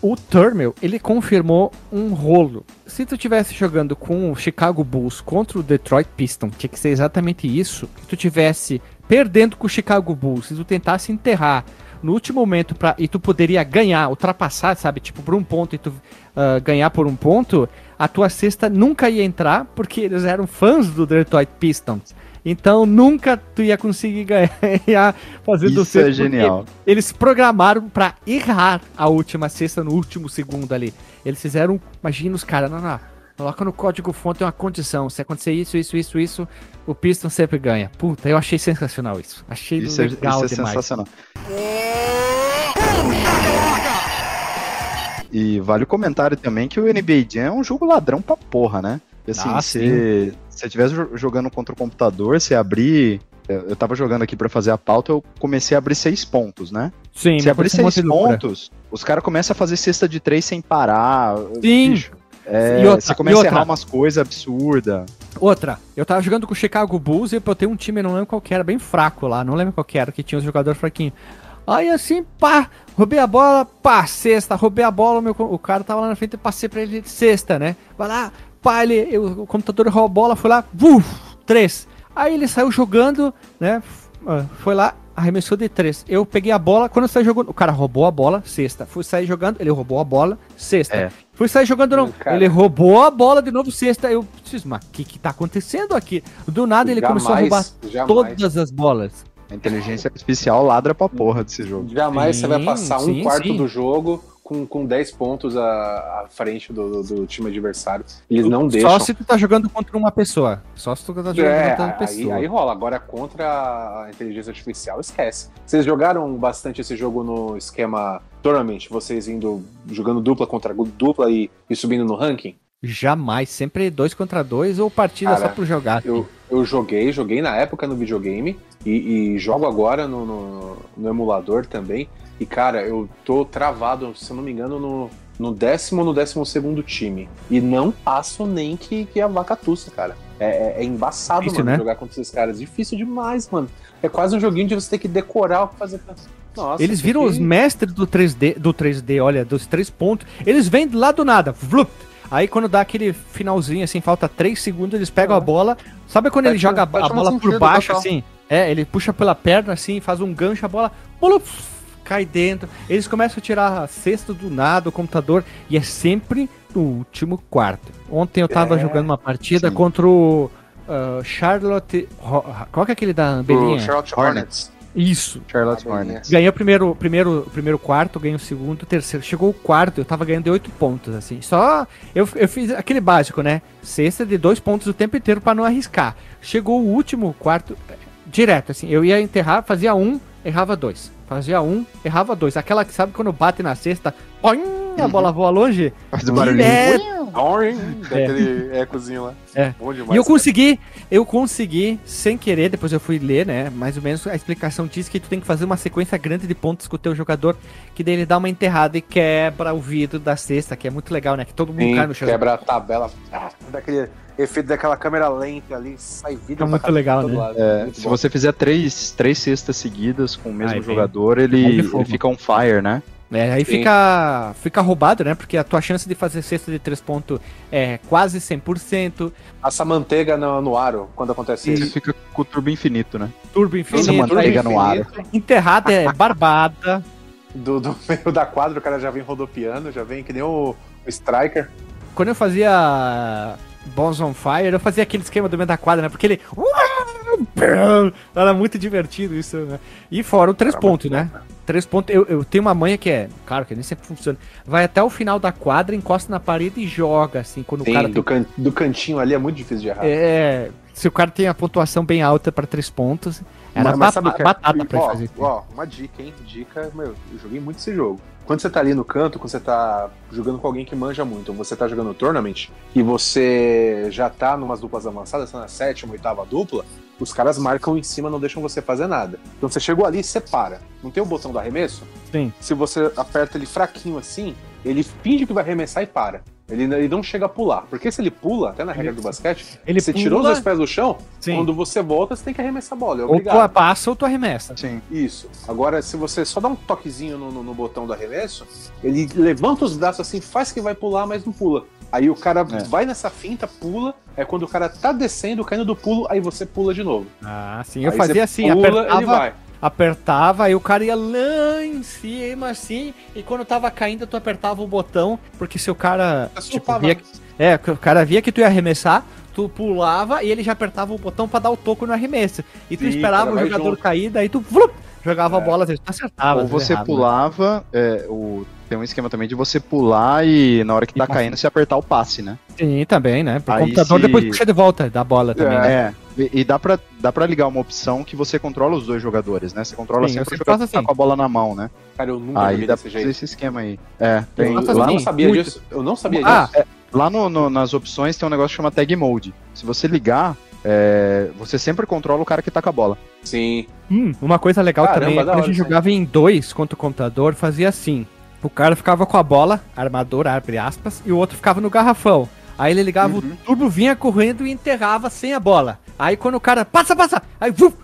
O Turmel, ele confirmou um rolo. Se tu tivesse jogando com o Chicago Bulls contra o Detroit Pistons, tinha que ser exatamente isso. Que tu tivesse perdendo com o Chicago Bulls, se tu tentasse enterrar no último momento pra, e tu poderia ganhar, ultrapassar, sabe, tipo por um ponto e tu uh, ganhar por um ponto, a tua cesta nunca ia entrar porque eles eram fãs do Detroit Pistons. Então nunca tu ia conseguir ganhar fazendo Isso é genial. Eles programaram para errar a última cesta no último segundo ali. Eles fizeram, imagina os caras, não, não, coloca no código fonte uma condição. Se acontecer isso, isso, isso, isso, o Piston sempre ganha. Puta, eu achei sensacional isso. Achei isso legal é, isso é demais. sensacional. E vale o comentário também que o NBA Jam é um jogo ladrão pra porra, né? E assim, ah, se você estivesse jogando contra o computador, você abrir. Eu tava jogando aqui para fazer a pauta, eu comecei a abrir seis pontos, né? Sim, Se abrir seis pontos, os caras começam a fazer cesta de três sem parar. Sim. Bicho, é, outra, você começa a errar umas coisas absurdas. Outra, eu tava jogando com o Chicago Bulls e eu tenho um time, não lembro qual que era, bem fraco lá, não lembro qual que era, que tinha os jogadores fraquinhos. Aí assim, pá, roubei a bola, pá, sexta, roubei a bola, meu, o cara tava lá na frente e passei pra ele de sexta, né? Vai lá, pá, ele, eu, o computador roubou a bola, foi lá, vuf, três. Aí ele saiu jogando, né? Ah, foi lá, arremessou de três. Eu peguei a bola, quando eu saí jogando, o cara roubou a bola, sexta. Fui sair jogando, ele roubou a bola, sexta. É. Fui sair jogando não. Cara. Ele roubou a bola de novo sexta. Eu disse, mas o que que tá acontecendo aqui? Do nada ele jamais, começou a roubar jamais. todas as bolas. A inteligência artificial ladra pra porra desse jogo. Jamais sim, você vai passar um sim, quarto sim. do jogo com, com 10 pontos à, à frente do, do, do, time adversário. Eles não deixam. Só se tu tá jogando contra uma pessoa. Só se tu tá jogando é, contra uma pessoa. Aí, aí rola. Agora, contra a inteligência artificial, esquece. Vocês jogaram bastante esse jogo no esquema Tournament? Vocês indo jogando dupla contra dupla e, e subindo no ranking? Jamais, sempre dois contra dois ou partida Cara, só por jogar. Eu, eu joguei, joguei na época no videogame e, e jogo agora no, no, no, emulador também. E, cara, eu tô travado, se eu não me engano, no, no décimo ou no décimo segundo time. E não passo nem que, que a vaca tussa, cara. É, é, é embaçado, Difícil, mano, né? jogar contra esses caras. Difícil demais, mano. É quase um joguinho de você ter que decorar o que fazer. Nossa, Eles viram porque... os mestres do 3D, do 3D, olha, dos três pontos. Eles vêm lá do nada. Vlup, Aí quando dá aquele finalzinho, assim, falta 3 segundos, eles pegam a bola. Sabe quando ele joga a, bola por baixo, assim? É, ele puxa pela perna, assim, faz um gancho, a bola. bola cai dentro. Eles começam a tirar a cesta do nada, o computador, e é sempre no último quarto. Ontem eu tava É, jogando uma partida sim. contra o uh, Charlotte. Qual que é aquele da O Belinha? Charlotte Hornets. Isso. Charlotte Hornets. Ganhei o primeiro, primeiro, primeiro quarto, ganhei o segundo, o terceiro. Chegou o quarto, eu tava ganhando de 8 pontos, assim. Só. Eu, eu fiz aquele básico, né? Cesta de dois pontos o tempo inteiro pra não arriscar. Chegou o último quarto, direto, assim. Eu ia enterrar, fazia um, errava dois. Fazia um, errava dois. Aquela que sabe quando bate na cesta, poim, a bola voa longe. Faz o barulhinho. Orin, daquele ecozinho lá. É. Bom demais. E eu cara. consegui, eu consegui, sem querer, depois eu fui ler, né? Mais ou menos a explicação diz que tu tem que fazer uma sequência grande de pontos com o teu jogador, que daí ele dá uma enterrada e quebra o vidro da cesta, que é muito legal, né? Que todo mundo Sim, cai no chão. quebra a tabela. Ah, daquele efeito daquela câmera lenta ali, sai vida É muito legal, né? É, se você fizer três, três cestas seguidas com o mesmo Aí jogador, ele, ele fica on fire, né? É, aí Sim. fica, fica roubado, né? Porque a tua chance de fazer cesta de três pontos é quase 100%, Assa manteiga no, no aro quando acontece Ele isso. fica com o turbo infinito, né? turbo Essa infinito, manteiga aí, no aro. enterrada é barbada. Do, do meio da quadra, o cara já vem rodopiando, já vem que nem o, o Striker. Quando eu fazia Bones on Fire, eu fazia aquele esquema do meio da quadra, né? Porque ele. Era muito divertido isso, né? E fora o três pontos, muito né? Três pontos. Eu, eu tenho uma manha que é. Claro que nem sempre funciona. Vai até o final da quadra, encosta na parede e joga, assim. Quando o Sim, cara do, tem. can- do cantinho ali é muito difícil de errar. É. Se o cara tem a pontuação bem alta pra três pontos, era Mas- mas ba- o é- batata pra ó, fazer. Ó, uma dica, hein? Dica, meu, eu joguei muito esse jogo. Quando você tá ali no canto, quando você tá jogando com alguém que manja muito, ou você tá jogando tournament, e você já tá numas duplas avançadas, tá na sétima, oitava dupla, os caras marcam em cima, não deixam você fazer nada. Então você chegou ali, você para. Não tem o botão do arremesso? Sim. Se você aperta ele fraquinho assim, ele finge que vai arremessar e para. Ele, ele não chega a pular. Porque se ele pula, até na regra do basquete, Ele você tirou os pula- dois pés do chão, Sim. quando você volta, você tem que arremessar a bola. É Ou tu passa ou tu arremessa. Sim. Isso. Agora, se você só dá um toquezinho no, no- no botão do arremesso, ele levanta os braços assim, faz que vai pular, mas não pula. Aí o cara É. vai nessa finta, pula. É quando o cara tá descendo, caindo do pulo, aí você pula de novo. Ah, sim. Eu Aí fazia você assim, pula, ele apertava, vai. Apertava, aí o cara ia lá em cima, assim, e quando tava caindo, tu apertava o botão, porque se o cara. Tipo, via, é, que o cara via que tu ia arremessar, tu pulava e ele já apertava o botão pra dar o toco no arremesso. E tu Sim, esperava cara, o jogador junto. cair, daí tu vlup, jogava a É. bola, às vezes tu acertava. Ou você errava, né? pulava, é, o, tem um esquema também de você pular e na hora que tá E caindo você apertar o passe, né? Sim, também, né? Pro Aí computador se- depois puxa de volta da bola também. né? É, e, e dá, pra, dá pra ligar uma opção que você controla os dois jogadores, né? Você controla Sim, sempre o jogador que tá assim. com a bola na mão, né? Cara, eu nunca Aí dá pra fazer esse esquema aí. É, tem, Eu lá, não assim, sabia muito. disso. Eu não sabia Ah, disso. lá no- no- nas opções tem um negócio que chama Tag Mode. Se você ligar, é, você sempre controla o cara que tá com a bola. Sim. Hum, uma coisa legal Caramba, também é quando a gente jogava em dois contra o computador, fazia assim. O cara ficava com a bola, armador, abre aspas, e o outro ficava no garrafão. Aí ele ligava Uhum. o turbo, vinha correndo e enterrava sem a bola. Aí quando o cara, passa, passa! Aí vuf,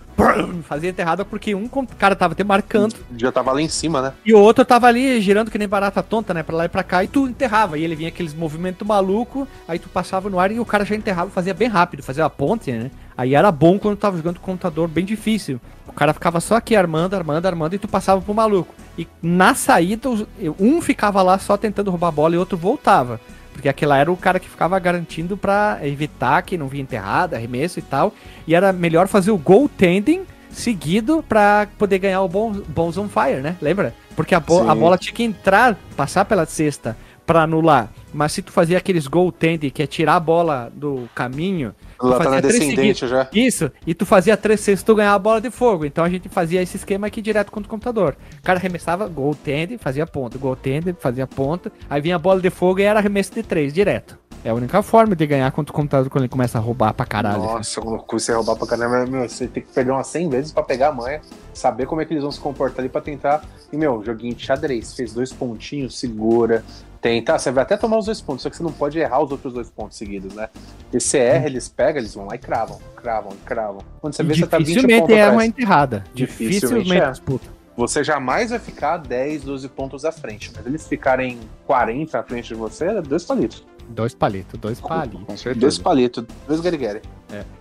fazia enterrada porque um cara tava te marcando Já tava lá em cima, né? e o outro tava ali girando que nem barata tonta, né? Pra lá e pra cá, e tu enterrava. E ele vinha aqueles movimentos maluco, aí tu passava no ar e o cara já enterrava, fazia bem rápido, fazia a ponte, né? Aí era bom quando tava jogando com computador bem difícil. O cara ficava só aqui armando, armando, armando, e tu passava pro maluco. E na saída, um ficava lá só tentando roubar a bola e o outro voltava. Porque aquele lá era o cara que ficava garantindo pra evitar que não vinha enterrada, arremesso e tal. E era melhor fazer o goaltending seguido pra poder ganhar o Bones on Fire, né? Lembra? Porque a, bo- Sim. a bola tinha que entrar, passar pela cesta pra anular. Mas se tu fazia aqueles goaltending, que é tirar a bola do caminho, Ela tá fazia três já. isso, e tu fazia três cestas, tu ganhava a bola de fogo. Então a gente fazia esse esquema aqui direto contra o computador. O cara arremessava goaltending, fazia ponto, goaltending, fazia ponto, aí vinha a bola de fogo e era arremesso de três, direto. É a única forma de ganhar contra o computador quando ele começa a roubar pra caralho. Nossa, quando você roubar pra caramba, meu, você tem que pegar umas 100 vezes pra pegar a manha, saber como é que eles vão se comportar ali pra tentar. E, meu, joguinho de xadrez, fez dois pontinhos, segura, tenta. Você vai até tomar os dois pontos, só que você não pode errar os outros dois pontos seguidos, né? E você erra, eles pegam, eles vão lá e cravam, cravam, cravam. Quando você vê, você tá 20 dificilmente pontos é uma enterrada. Dificilmente Dificilmente é. disputa. Você jamais vai ficar 10, 12 pontos à frente, mas eles ficarem 40 à frente de você, é dois palitos. Dois palitos, dois palitos. Com Dois certeza. palitos, dois garigueri.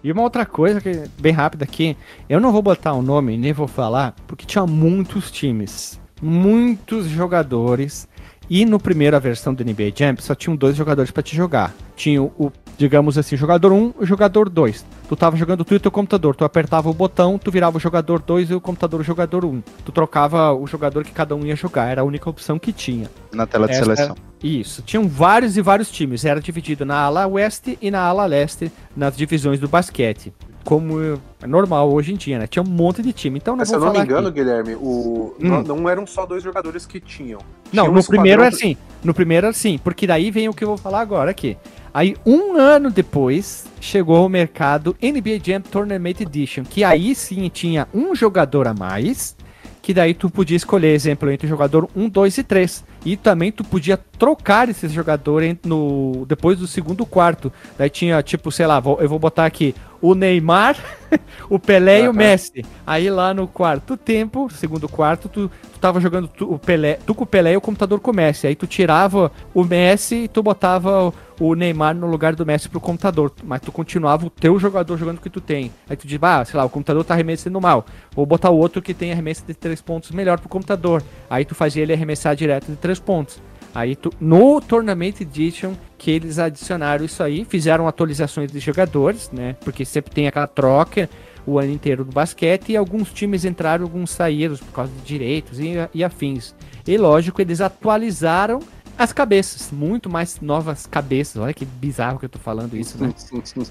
E uma outra coisa que bem rápida aqui, eu não vou botar o nome, nem vou falar, porque tinha muitos times. muitos jogadores. E no primeira versão do NBA Jam só tinham dois jogadores para te jogar. Tinha o, digamos assim, jogador 1 um, e o jogador 2. Tu tava jogando tu e teu computador, tu apertava o botão, tu virava o jogador 2 e o computador o jogador 1. Um. Tu trocava o jogador que cada um ia jogar, era a única opção que tinha. Na tela de Essa seleção. Era, isso, tinham vários e vários times, era dividido na ala oeste e na ala leste nas divisões do basquete como é normal hoje em dia, né? Tinha um monte de time. Então não Mas, se eu não me engano, aqui. Guilherme, o... Hum. Não, não, eram só dois jogadores que tinham. Não, Tinha no primeiro é assim. No primeiro é assim, porque daí vem o que eu vou falar agora aqui. Aí, um ano depois, chegou ao mercado NBA Jam Tournament Edition, que aí sim tinha um jogador a mais, que daí tu podia escolher, exemplo, entre o jogador 1, 2 e 3. E também tu podia trocar esse jogador no, depois do segundo quarto. Daí tinha, tipo, sei lá, eu vou botar aqui o Neymar, o Pelé e o Messi. Aí lá no quarto tempo, segundo quarto, tu, tu tava jogando tu, o Pelé, tu com o Pelé e o computador com o Messi. Aí tu tirava o Messi e tu botava o, o Neymar no lugar do Messi pro computador. Mas tu continuava o teu jogador jogando o que tu tem. Aí tu diz, ah, sei lá, o computador tá arremessando mal. Vou botar o outro que tem arremesso de três pontos melhor pro computador. Aí tu fazia ele arremessar direto de três pontos. Aí no Tournament Edition que eles adicionaram isso aí, fizeram atualizações de jogadores, né? Porque sempre tem aquela troca o ano inteiro do basquete e alguns times entraram, alguns saíram por causa de direitos e, e afins. E lógico, eles atualizaram as cabeças, muito mais novas cabeças. Olha que bizarro que eu tô falando isso, né?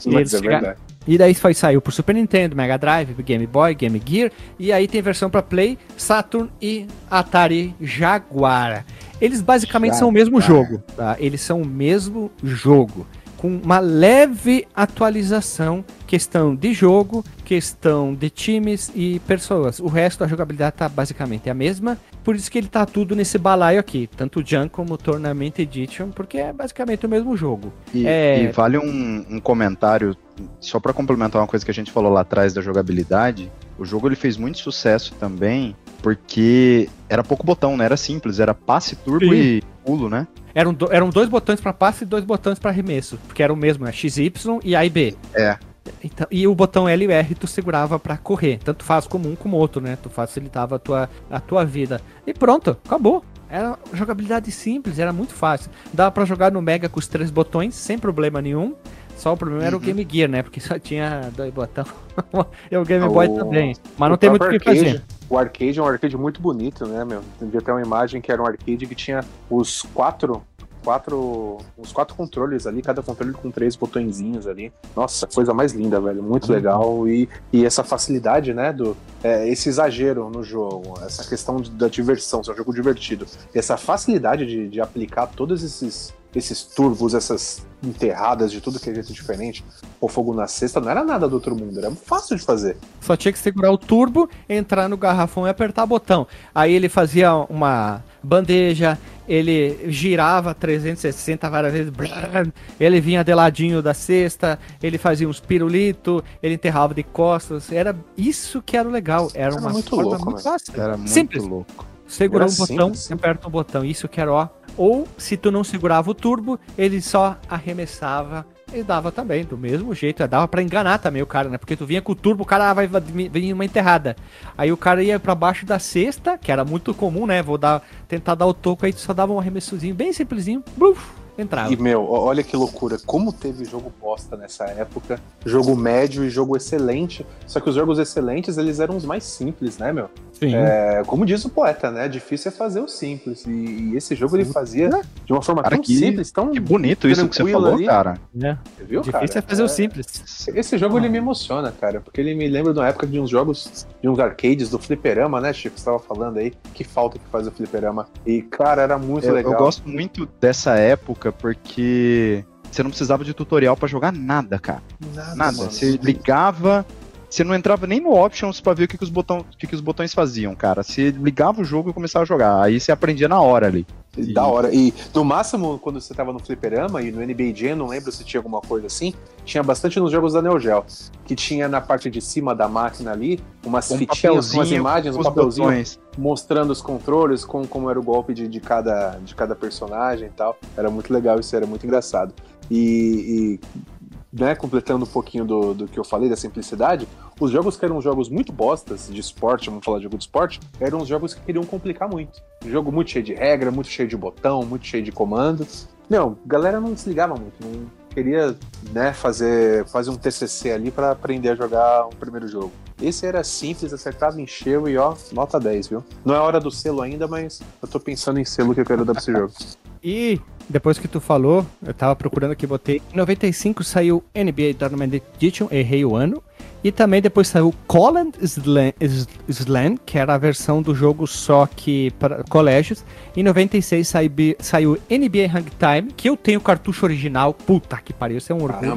Mas é verdade. E daí foi, saiu pro Super Nintendo, Mega Drive, Game Boy, Game Gear. E aí tem versão para Play, Saturn e Atari Jaguar. Eles basicamente são o mesmo jogo, tá? Eles são o mesmo jogo com uma leve atualização, questão de jogo, questão de times e pessoas. O resto da jogabilidade tá basicamente a mesma, por isso que ele tá tudo nesse balaio aqui, tanto o Junk como o Tournament Edition, porque é basicamente o mesmo jogo. E, é... e vale um, um comentário, só para complementar uma coisa que a gente falou lá atrás da jogabilidade, o jogo ele fez muito sucesso também, porque era pouco botão, né? Era simples, era passe, turbo Sim. e pulo, né? Eram, do, eram dois botões para passe e dois botões para arremesso, porque era o mesmo, né? XY e A e B. É. Então, e o botão L e R tu segurava para correr. Tanto faz como um como outro, né? Tu facilitava a tua, a tua vida. E pronto, acabou. Era jogabilidade simples, era muito fácil. Dava para jogar no Mega com os três botões, sem problema nenhum. Só o problema uhum. era o uhum. Game Gear, né? Porque só tinha dois botões. e o Game Boy também. Mas não tem muito o que fazer. O arcade é um arcade muito bonito, né, meu? Devia ter uma imagem que era um arcade que tinha os quatro quatro, uns quatro controles ali, cada controle com três botõezinhos ali. Nossa, coisa mais linda, velho. Muito uhum. legal. E, e essa facilidade, né, do é, esse exagero no jogo, essa questão da diversão, ser um jogo divertido. E essa facilidade de, de aplicar todos esses esses turbos, essas enterradas de tudo que é jeito diferente, o fogo na cesta não era nada do outro mundo, era fácil de fazer. Só tinha que segurar o turbo, entrar no garrafão e apertar o botão. Aí ele fazia uma bandeja, ele girava 360 várias vezes, ele vinha de ladinho da cesta, ele fazia uns pirulito, ele enterrava de costas, era isso que era o legal, era, era uma muito louco, muito fácil. Era muito Simples. louco. Segurou um botão, simples. aperta o botão, isso que era ó, ou, se tu não segurava o turbo, ele só arremessava e dava também, do mesmo jeito. Dava para enganar também o cara, né? Porque tu vinha com o turbo, o cara vai vir uma enterrada. Aí o cara ia para baixo da cesta, que era muito comum, né? Vou dar, tentar dar o toco, aí tu só dava um arremessozinho bem simplesinho. Bluf, entrava. E, meu, olha que loucura. Como teve jogo bosta nessa época. Jogo médio e jogo excelente. Só que os jogos excelentes, eles eram os mais simples, né, meu? Sim. É, como diz o poeta, né? Difícil é fazer o simples. E, e esse jogo Sim. ele fazia de uma forma cara, tão que, simples, tão. Que bonito isso que você falou, ali. cara. É. Viu, Difícil cara? é fazer é... o simples. Esse jogo ah. ele me emociona, cara. Porque ele me lembra de uma época de uns jogos, de uns arcades do Fliperama, né, Chico? Você tava falando aí. Que falta que faz o Fliperama. E, cara, era muito eu, legal. Eu gosto muito dessa época porque você não precisava de tutorial para jogar nada, cara. Nada. nada. Você ligava, você não entrava nem no options para ver o que, que os botões, o que, que os botões faziam, cara. Você ligava o jogo e começava a jogar. Aí você aprendia na hora ali. E... Da hora. E no máximo, quando você tava no Fliperama e no NBA Jam, não lembro se tinha alguma coisa assim, tinha bastante nos jogos da Neo Geo. Que tinha na parte de cima da máquina ali, umas um fitinhas com as imagens, um papelzinho botões. mostrando os controles, com como era o golpe de, de, cada, de cada personagem e tal. Era muito legal isso, era muito engraçado. E, e né, completando um pouquinho do, do que eu falei, da simplicidade, Os jogos que eram jogos muito bostas de esporte, vamos falar de jogo de esporte, eram os jogos que queriam complicar muito. Jogo muito cheio de regra, muito cheio de botão, muito cheio de comandos. Não, galera não se ligava muito, não queria né, fazer, fazer um TCC ali para aprender a jogar um primeiro jogo. Esse era simples, acertava, encheu e ó, nota 10, viu? Não é hora do selo ainda, mas eu tô pensando em selo que eu quero dar pra esse jogo. E depois que tu falou, eu tava procurando aqui, botei. Em 95 saiu NBA Tournament Edition, errei o ano. E também depois saiu Colin Slam, Slam, que era a versão do jogo só que para colégios. Em 96 saiu, saiu NBA Hang Time, que eu tenho o cartucho original. Puta que pariu, isso é um orgulho.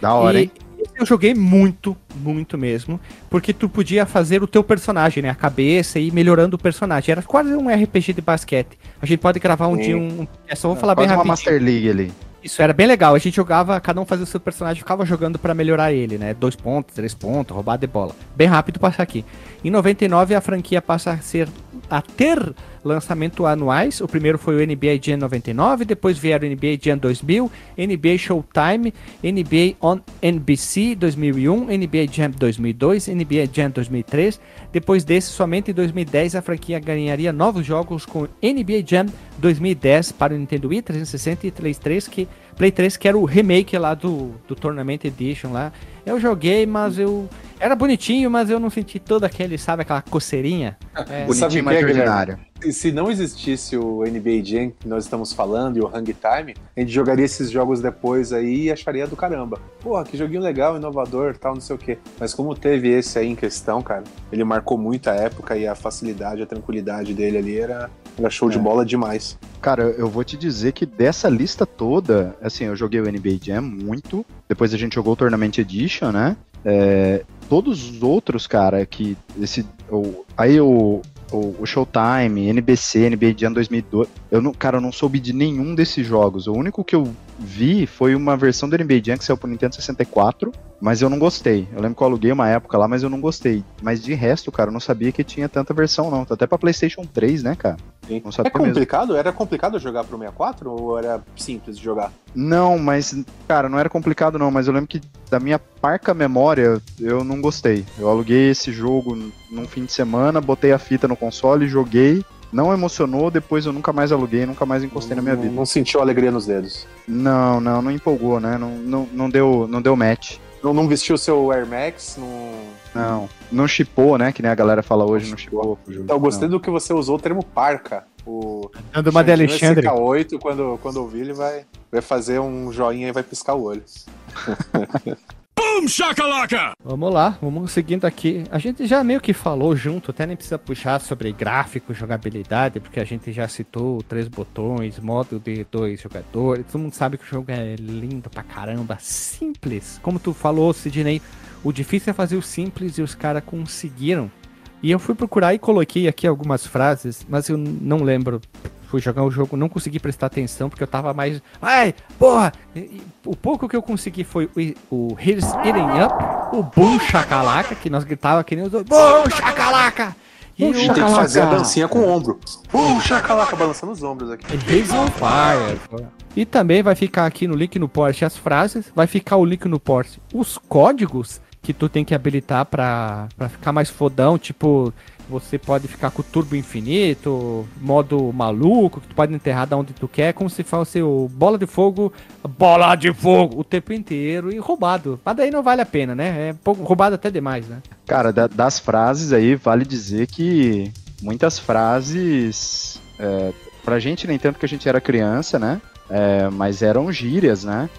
Da hora, e, hein? Eu joguei muito, muito mesmo, porque tu podia fazer o teu personagem, né? A cabeça e ir melhorando o personagem. Era quase um RPG de basquete. A gente pode gravar um Sim. dia um. É só vou falar bem rápido. uma Master League ali. Isso era bem legal. A gente jogava, cada um fazia o seu personagem, ficava jogando para melhorar ele, né? Dois pontos, três pontos, roubada de bola. Bem rápido passar aqui. Em 99 a franquia passa a ser a ter lançamento anuais. O primeiro foi o NBA Jam 99, depois vieram o NBA Jam 2000, NBA Showtime, NBA on NBC 2001, NBA Jam 2002, NBA Jam 2003. Depois desse, somente em 2010 a franquia ganharia novos jogos com NBA Jam 2010 para o Nintendo Wii 360 e Play 3, que Play 3 que era o remake lá do, do Tournament Edition lá. Eu joguei, mas eu era bonitinho, mas eu não senti todo aquele, sabe, aquela coceirinha. É, bonitinho, mas ordinário. Se não existisse o NBA Jam que nós estamos falando e o Hang Time, a gente jogaria esses jogos depois aí e acharia do caramba. Porra, que joguinho legal, inovador, tal, não sei o quê. Mas como teve esse aí em questão, cara, ele marcou muito a época e a facilidade, a tranquilidade dele ali era, era show é. de bola demais. Cara, eu vou te dizer que dessa lista toda, assim, eu joguei o NBA Jam muito, depois a gente jogou o Tournament Edition, né? É, todos os outros, cara, que esse. O, aí o, o, o, Showtime, NBC, NBA Jam 2002. Eu não, cara, eu não soube de nenhum desses jogos. O único que eu vi foi uma versão do NBA Jam que saiu pro Nintendo 64, mas eu não gostei. Eu lembro que eu aluguei uma época lá, mas eu não gostei. Mas de resto, cara, eu não sabia que tinha tanta versão, não. Até pra PlayStation 3, né, cara? é complicado? Mesmo. Era complicado jogar pro 64 ou era simples de jogar? Não, mas, cara, não era complicado não, mas eu lembro que da minha parca memória eu não gostei. Eu aluguei esse jogo num fim de semana, botei a fita no console, joguei, não emocionou, depois eu nunca mais aluguei, nunca mais encostei não, na minha vida. Não sentiu alegria nos dedos? Não, não, não empolgou, né? Não, não, não, deu, não deu match. Não, não vestiu seu Air Max? Não, não, não chipou, né? Que nem a galera fala hoje, não chipou. Então, eu gostei não. do que você usou o termo parca. O Dando uma de Alexandre. K8, quando, quando ouvir, ele vai, vai fazer um joinha e vai piscar o olho. Boom, shakalaka! Vamos lá, vamos seguindo aqui. A gente já meio que falou junto, até nem precisa puxar sobre gráfico, jogabilidade, porque a gente já citou três botões, modo de dois jogadores. Todo mundo sabe que o jogo é lindo pra caramba, simples. Como tu falou, Sidney, o difícil é fazer o simples e os caras conseguiram. E eu fui procurar e coloquei aqui algumas frases, mas eu não lembro fui jogar o jogo, não consegui prestar atenção, porque eu tava mais. Ai, porra! E, o pouco que eu consegui foi o, o Here's Eating Up, o Boom Chacalaca, que nós gritava que nem os. Boom Chacalaca! E o tem que fazer a dancinha com o ombro. Boom Chacalaca, balançando os ombros aqui. He's on fire! E também vai ficar aqui no link no Porsche as frases, vai ficar o link no Porsche os códigos que tu tem que habilitar pra ficar mais fodão, tipo você pode ficar com o turbo infinito, modo maluco, que tu pode enterrar da onde tu quer, como se fosse o bola de fogo, bola de fogo, o tempo inteiro e roubado. Mas daí não vale a pena, né? É pouco roubado até demais, né? Cara, da, das frases aí, vale dizer que muitas frases. É, pra gente, nem tanto que a gente era criança, né? É, mas eram gírias, né?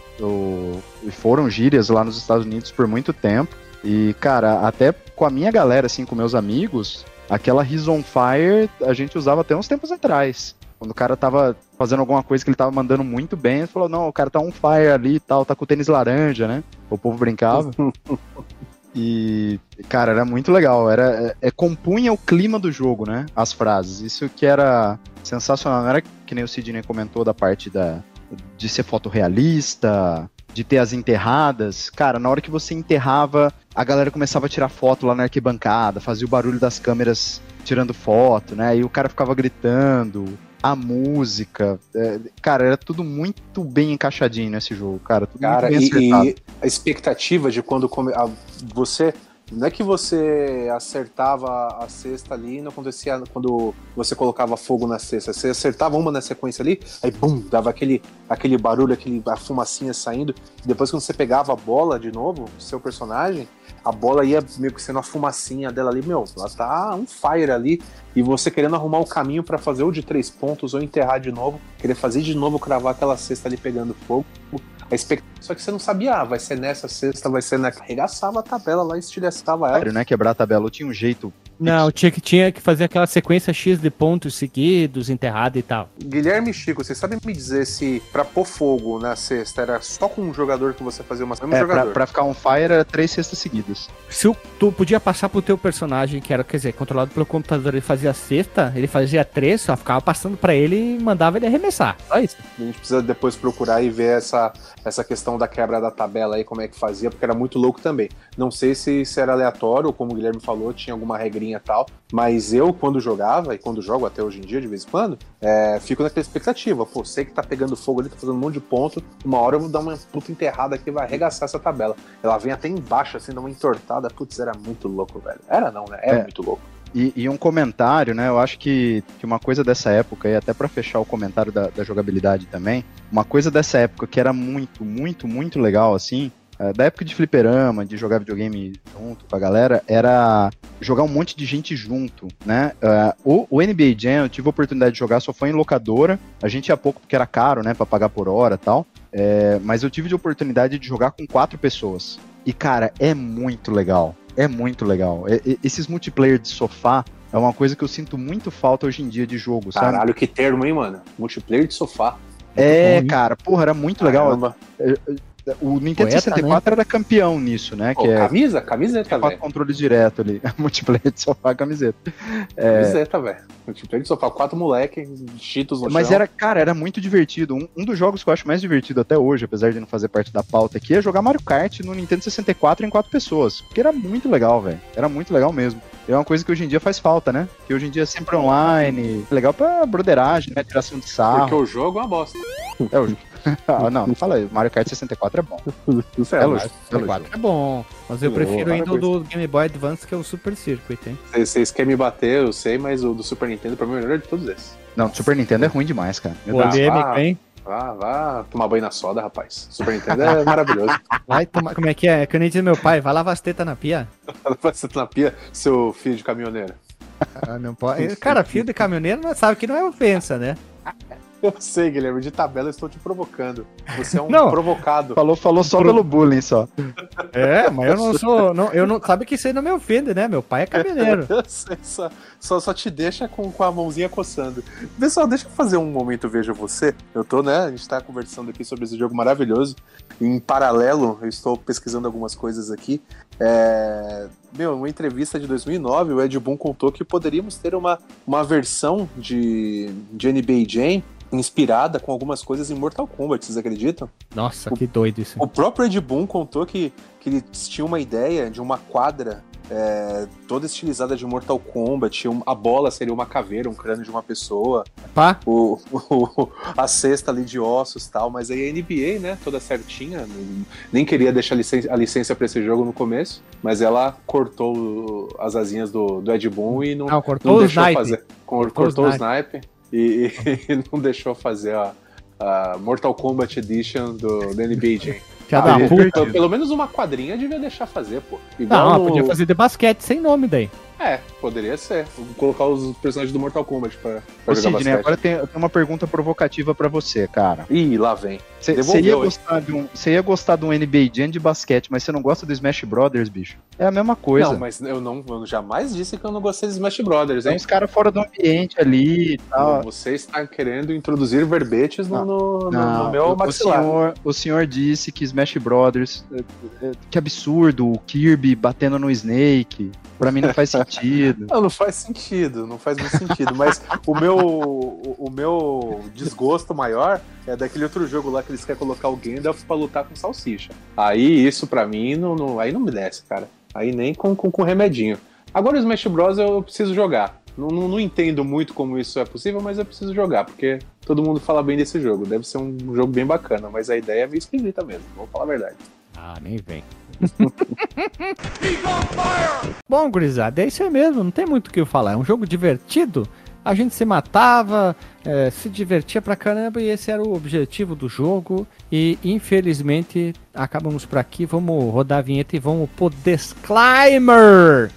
E foram gírias lá nos Estados Unidos por muito tempo. E, cara, até com a minha galera, assim, com meus amigos, Aquela His on Fire a gente usava até uns tempos atrás. Quando o cara tava fazendo alguma coisa que ele tava mandando muito bem, ele falou, não, o cara tá on fire ali e tal, tá com o tênis laranja, né? O povo brincava. e, cara, era muito legal. Era, é, é, compunha o clima do jogo, né? As frases. Isso que era sensacional. Não era que nem o Sidney comentou da parte da, de ser fotorrealista, de ter as enterradas. Cara, na hora que você enterrava, a galera começava a tirar foto lá na arquibancada, fazia o barulho das câmeras tirando foto, né? E o cara ficava gritando, a música. É, cara, era tudo muito bem encaixadinho nesse jogo, cara. Tudo cara, e, e, a expectativa de quando come, a, você não é que você acertava a cesta ali e não acontecia quando você colocava fogo na cesta. Você acertava uma na sequência ali, aí bum, dava aquele, aquele barulho, aquele, a fumacinha saindo. Depois quando você pegava a bola de novo, seu personagem, a bola ia meio que sendo a fumacinha dela ali, meu, ela tá um fire ali. E você querendo arrumar o caminho para fazer o de três pontos ou enterrar de novo, querer fazer de novo, cravar aquela cesta ali pegando fogo. A expectativa, só que você não sabia, ah, vai ser nessa sexta, vai ser na. Arregaçava a tabela lá, estilhaçava ela. Sério, né? Quebrar a tabela. Eu tinha um jeito não, tinha que, tinha que fazer aquela sequência X de pontos seguidos, enterrado e tal. Guilherme Chico, você sabe me dizer se pra pôr fogo na cesta era só com um jogador que você fazia uma é, jogador? Pra, pra ficar on fire era três cestas seguidas. Se o, tu podia passar pro teu personagem, que era, quer dizer, controlado pelo computador, ele fazia a cesta, ele fazia três, só ficava passando pra ele e mandava ele arremessar. Só isso. A gente precisa depois procurar e ver essa, essa questão da quebra da tabela aí, como é que fazia, porque era muito louco também. Não sei se, se era aleatório, ou como o Guilherme falou, tinha alguma regrinha e tal, mas eu, quando jogava, e quando jogo até hoje em dia, de vez em quando, é, fico naquela expectativa. Pô, sei que tá pegando fogo ali, tá fazendo um monte de ponto, uma hora eu vou dar uma puta enterrada aqui vai arregaçar essa tabela. Ela vem até embaixo, assim, dá uma entortada. Putz, era muito louco, velho. Era não, né? Era é. muito louco. E, e, um comentário, né? Eu acho que, que uma coisa dessa época, e até para fechar o comentário da, da, jogabilidade também, uma coisa dessa época que era muito, muito, muito legal, assim, é, da época de fliperama, de jogar videogame junto com a galera, era jogar um monte de gente junto, né? Uh, o, o, NBA Jam eu tive a oportunidade de jogar, só foi em locadora. A gente ia pouco porque era caro, né? Pra pagar por hora e tal. É, mas eu tive a oportunidade de jogar com quatro pessoas. E, cara, é muito legal. É muito legal. É, é, esses multiplayer de sofá é uma coisa que eu sinto muito falta hoje em dia de jogo, sabe? Caralho, que termo, hein, mano? Multiplayer de sofá. É, cara, porra, era muito Caramba. legal. O Nintendo Poeta, 64 né? era campeão nisso, né? que é, camisa? Camiseta, velho. Quatro controles direto ali. Multiplayer de sofá, camiseta. É... Camiseta, velho. Multiplayer de sofá, quatro moleque, cheetos no Mas chão. era, cara, era muito divertido. Um, um, dos jogos que eu acho mais divertido até hoje, apesar de não fazer parte da pauta aqui, é jogar Mario Kart no Nintendo 64 em quatro pessoas. Porque era muito legal, velho. Era muito legal mesmo. É uma coisa que hoje em dia faz falta, né? Que hoje em dia é sempre online. É legal pra broderagem, né? Tiração de sarro. Porque o jogo é uma bosta. É, o ah, não, não fala aí. Mario Kart 64 é bom. Isso é, é lógico. 64 é bom. Mas eu prefiro ainda o do Game Boy Advance, que é o Super Circuit, hein? Vocês querem me bater, eu sei, mas o do Super Nintendo pra mim é o melhor de todos esses. Não, o Super Nintendo é ruim demais, cara. Polêmica, ah, hein? Vá, vá tomar banho na soda, rapaz. Super Nintendo é maravilhoso. Vai tomar. Como é que é? É que eu nem disse meu pai, vai lavar as tetas na pia. lavar as tetas na pia, seu filho de caminhoneiro. Ah, não pode. Cara, filho de caminhoneiro sabe que não é ofensa, né? Eu sei, Guilherme, de tabela eu estou te provocando. Você é um não, provocado. Falou, falou só Pro... pelo bullying só. É, mas eu não sou. Não, eu não, sabe que isso aí não me ofende, né? Meu pai é sei, só, só, só, te deixa com, com a mãozinha coçando. Pessoal, deixa eu fazer um momento Veja Você. Eu tô, né? A gente tá conversando aqui sobre esse jogo maravilhoso. Em paralelo, eu estou pesquisando algumas coisas aqui. É, meu, uma entrevista de 2009, o Ed Boon contou que poderíamos ter uma, uma versão de, de NBA Jam inspirada com algumas coisas em Mortal Kombat, vocês acreditam? Nossa, o, que doido isso. O próprio Ed Boon contou que, que ele tinha uma ideia de uma quadra é, toda estilizada de Mortal Kombat. a bola seria uma caveira, um crânio de uma pessoa. Pá. O, o, a cesta ali de ossos tal. Mas aí a NBA, né, toda certinha, nem queria deixar a licença, para esse jogo no começo, mas ela cortou as asinhas do, do Ed Boon e não, não, cortou não deixou fazer. Cortou, cortou o snipe e, e, não deixou fazer a, a Mortal Kombat Edition do, NBA Jam. Aí, pelo menos uma quadrinha devia deixar fazer, pô. Igual não, no... podia fazer de basquete sem nome daí. É, poderia ser. Vou colocar os personagens do Mortal Kombat pra, pra Ô, jogar Sidney, agora tem, tem uma pergunta provocativa pra você, cara. Ih, lá vem. Você ia, gostar de um, ia gostar de um NBA Jam de basquete, mas você não gosta do Smash Brothers, bicho? É a mesma coisa. Não, mas eu, não, eu jamais disse que eu não gostei de Smash Brothers, hein? Tem uns caras fora do ambiente ali e tal. Você está querendo introduzir verbetes no, no, não, no, meu maxilar. O senhor, o senhor disse que Smash Brothers... É, é, que absurdo, o Kirby batendo no Snake. Pra mim não faz sentido. não, não faz sentido, não faz muito sentido. Mas o meu, o, o, meu desgosto maior é daquele outro jogo lá que eles querem colocar o Gandalf pra lutar com salsicha. Aí isso pra mim não, não aí não me desce, cara. Aí nem com, com, com remedinho. Agora o Smash Bros eu preciso jogar. Não, não, não, entendo muito como isso é possível, mas eu preciso jogar, porque todo mundo fala bem desse jogo. Deve ser um jogo bem bacana, mas a ideia é meio esquisita mesmo, vou falar a verdade. Ah, nem vem. Bom, gurizada, é isso aí mesmo, não tem muito o que falar. É um jogo divertido. A gente se matava, é, se divertia pra caramba e esse era o objetivo do jogo. E infelizmente acabamos por aqui. Vamos rodar a vinheta e vamos pro Disclaimer!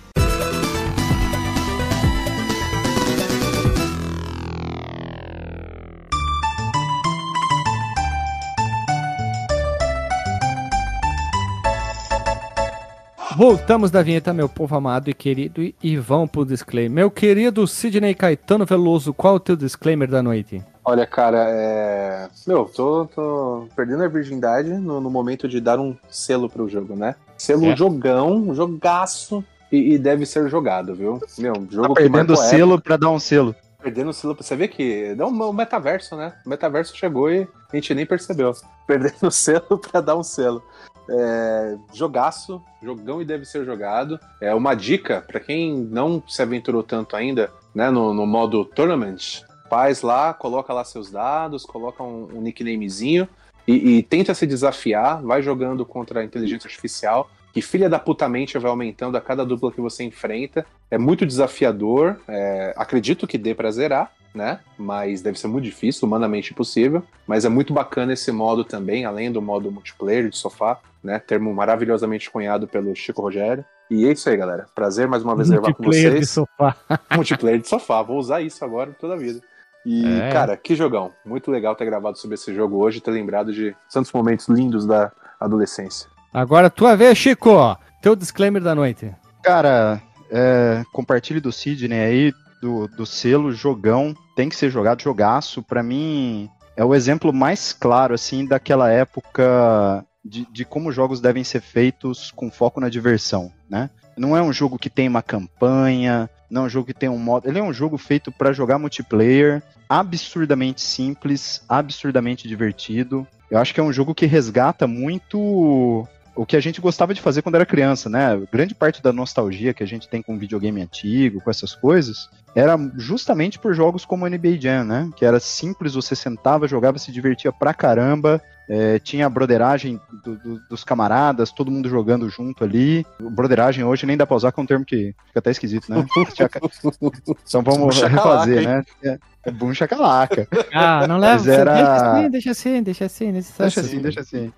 Voltamos da vinheta, meu povo amado e querido, e, vamos pro disclaimer. Meu querido Sidney Caetano Veloso, qual é o teu disclaimer da noite? Olha, cara, é. Meu, tô, tô perdendo a virgindade no, no momento de dar um selo pro jogo, né? Selo É. jogão, jogaço, e, e deve ser jogado, viu? Meu, jogo Tá perdendo selo pra dar um selo. Perdendo o selo, você vê que é um- o metaverso, né? O metaverso chegou e a gente nem percebeu. Perdendo o selo pra dar um selo. É, jogaço, jogão e deve ser jogado. É uma dica pra quem não se aventurou tanto ainda, né? No, no modo tournament, faz lá, coloca lá seus dados, coloca um, um nicknamezinho e, e tenta se desafiar. Vai jogando contra a inteligência artificial. Que filha da puta mente vai aumentando a cada dupla que você enfrenta. É muito desafiador. é, acredito que dê pra zerar, né? Mas deve ser muito difícil, humanamente impossível. Mas é muito bacana esse modo também, além do modo multiplayer de sofá, né? Termo maravilhosamente cunhado pelo Chico Rogério. E é isso aí, galera. Prazer mais uma vez gravar com Multiplayer de vocês. sofá. multiplayer de sofá. Vou usar isso agora toda a vida. E, É. cara, que jogão. Muito legal ter gravado sobre esse jogo hoje, ter lembrado de tantos momentos lindos da adolescência. Agora tua vez, Chico. Teu disclaimer da noite. Cara, é, compartilhe do Sidney aí, do, do selo, jogão, tem que ser jogado, jogaço. Pra mim, é o exemplo mais claro, assim, daquela época de, de como jogos devem ser feitos com foco na diversão, né? Não é um jogo que tem uma campanha, não é um jogo que tem um modo. Ele é um jogo feito pra jogar multiplayer, absurdamente simples, absurdamente divertido. Eu acho que é um jogo que resgata muito o que a gente gostava de fazer quando era criança, né? Grande parte da nostalgia que a gente tem com videogame antigo, com essas coisas, era justamente por jogos como NBA Jam, né? Que era simples, você sentava, jogava, se divertia pra caramba, é, tinha a broderagem do- do- dos camaradas, todo mundo jogando junto ali. Broderagem hoje nem dá pra usar, que é um termo que fica até esquisito, né? Então vamos refazer, né? É, é boom chacalaca. Ah, não leva. Era- Deixa assim, deixa assim, deixa assim. Deixa Deixa assim, deixa assim.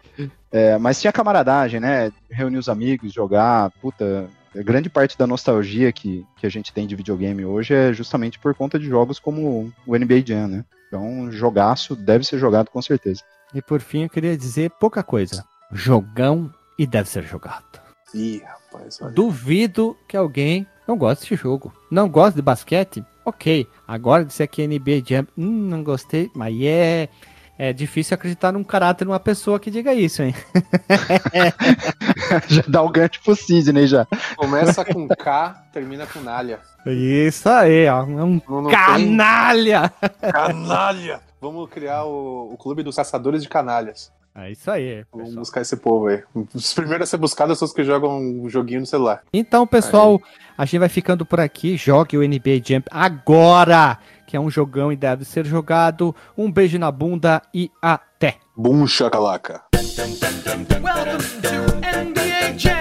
É, mas tinha camaradagem, né? Reunir os amigos, jogar, puta. Grande parte da nostalgia que, que a gente tem de videogame hoje é justamente por conta de jogos como o NBA Jam, né? Então, jogaço deve ser jogado com certeza. E por fim, eu queria dizer pouca coisa. Jogão e deve ser jogado. Ih, rapaz, olha. Duvido que alguém não goste de jogo. Não gosta de basquete? Ok. Agora ser aqui NBA Jam, hum, não gostei, mas é. É difícil acreditar num caráter numa pessoa que diga isso, hein? já dá o gancho pro Sidney já. Começa com K, termina com Nalha. Isso aí, ó. É um Não, não canalha! tem canalha! Vamos criar o, o clube dos caçadores de canalhas. É isso aí, Vamos pessoal. buscar esse povo aí. Os primeiros a ser buscados são os que jogam um joguinho no celular. Então, pessoal, a gente vai ficando por aqui. Jogue o NBA Jump agora, que é um jogão e deve ser jogado. Um beijo na bunda e até! Bum, chacalaca. Welcome to NBA Jam.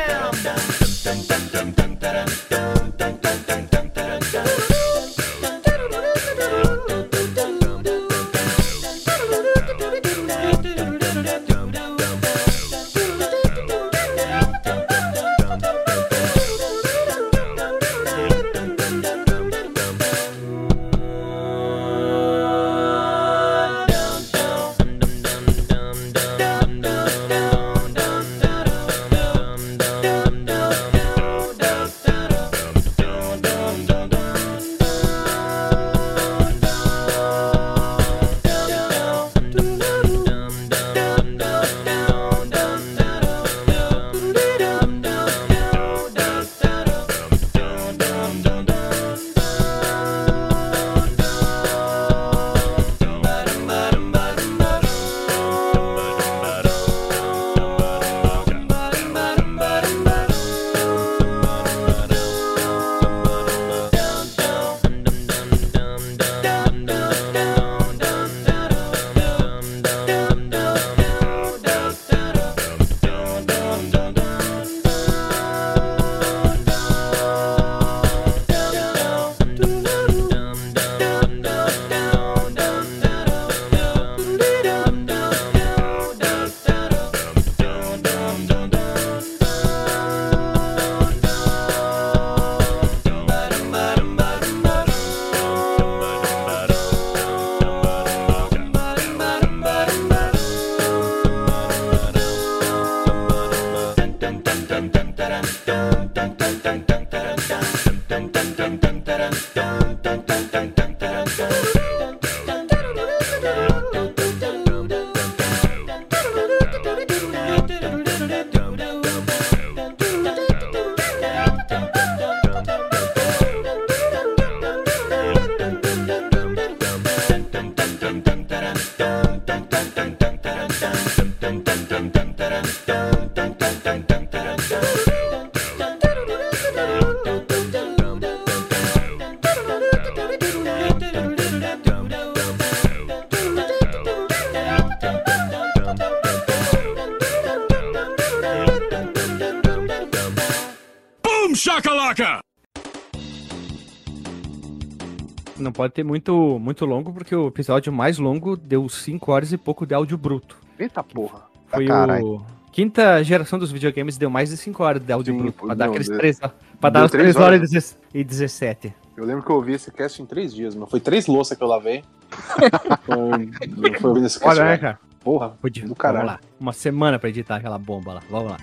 Pode ter muito, muito longo, porque o episódio mais longo deu 5 horas e pouco de áudio bruto. Eita porra. Foi carai. o. Quinta geração dos videogames deu mais de 5 horas de áudio Sim, bruto. pô, Pra dar aqueles deu- 3 Pra deu dar os três 3 horas horas. e dezesse- e 17. Eu lembro que eu ouvi esse cast em três dias, mas foi três louças que eu lavei. foi, foi ouvindo esse cast. Olha, né, lá. cara? Porra, Podia. do Vamos caralho. lá. Uma semana pra editar aquela bomba lá. Vamos lá.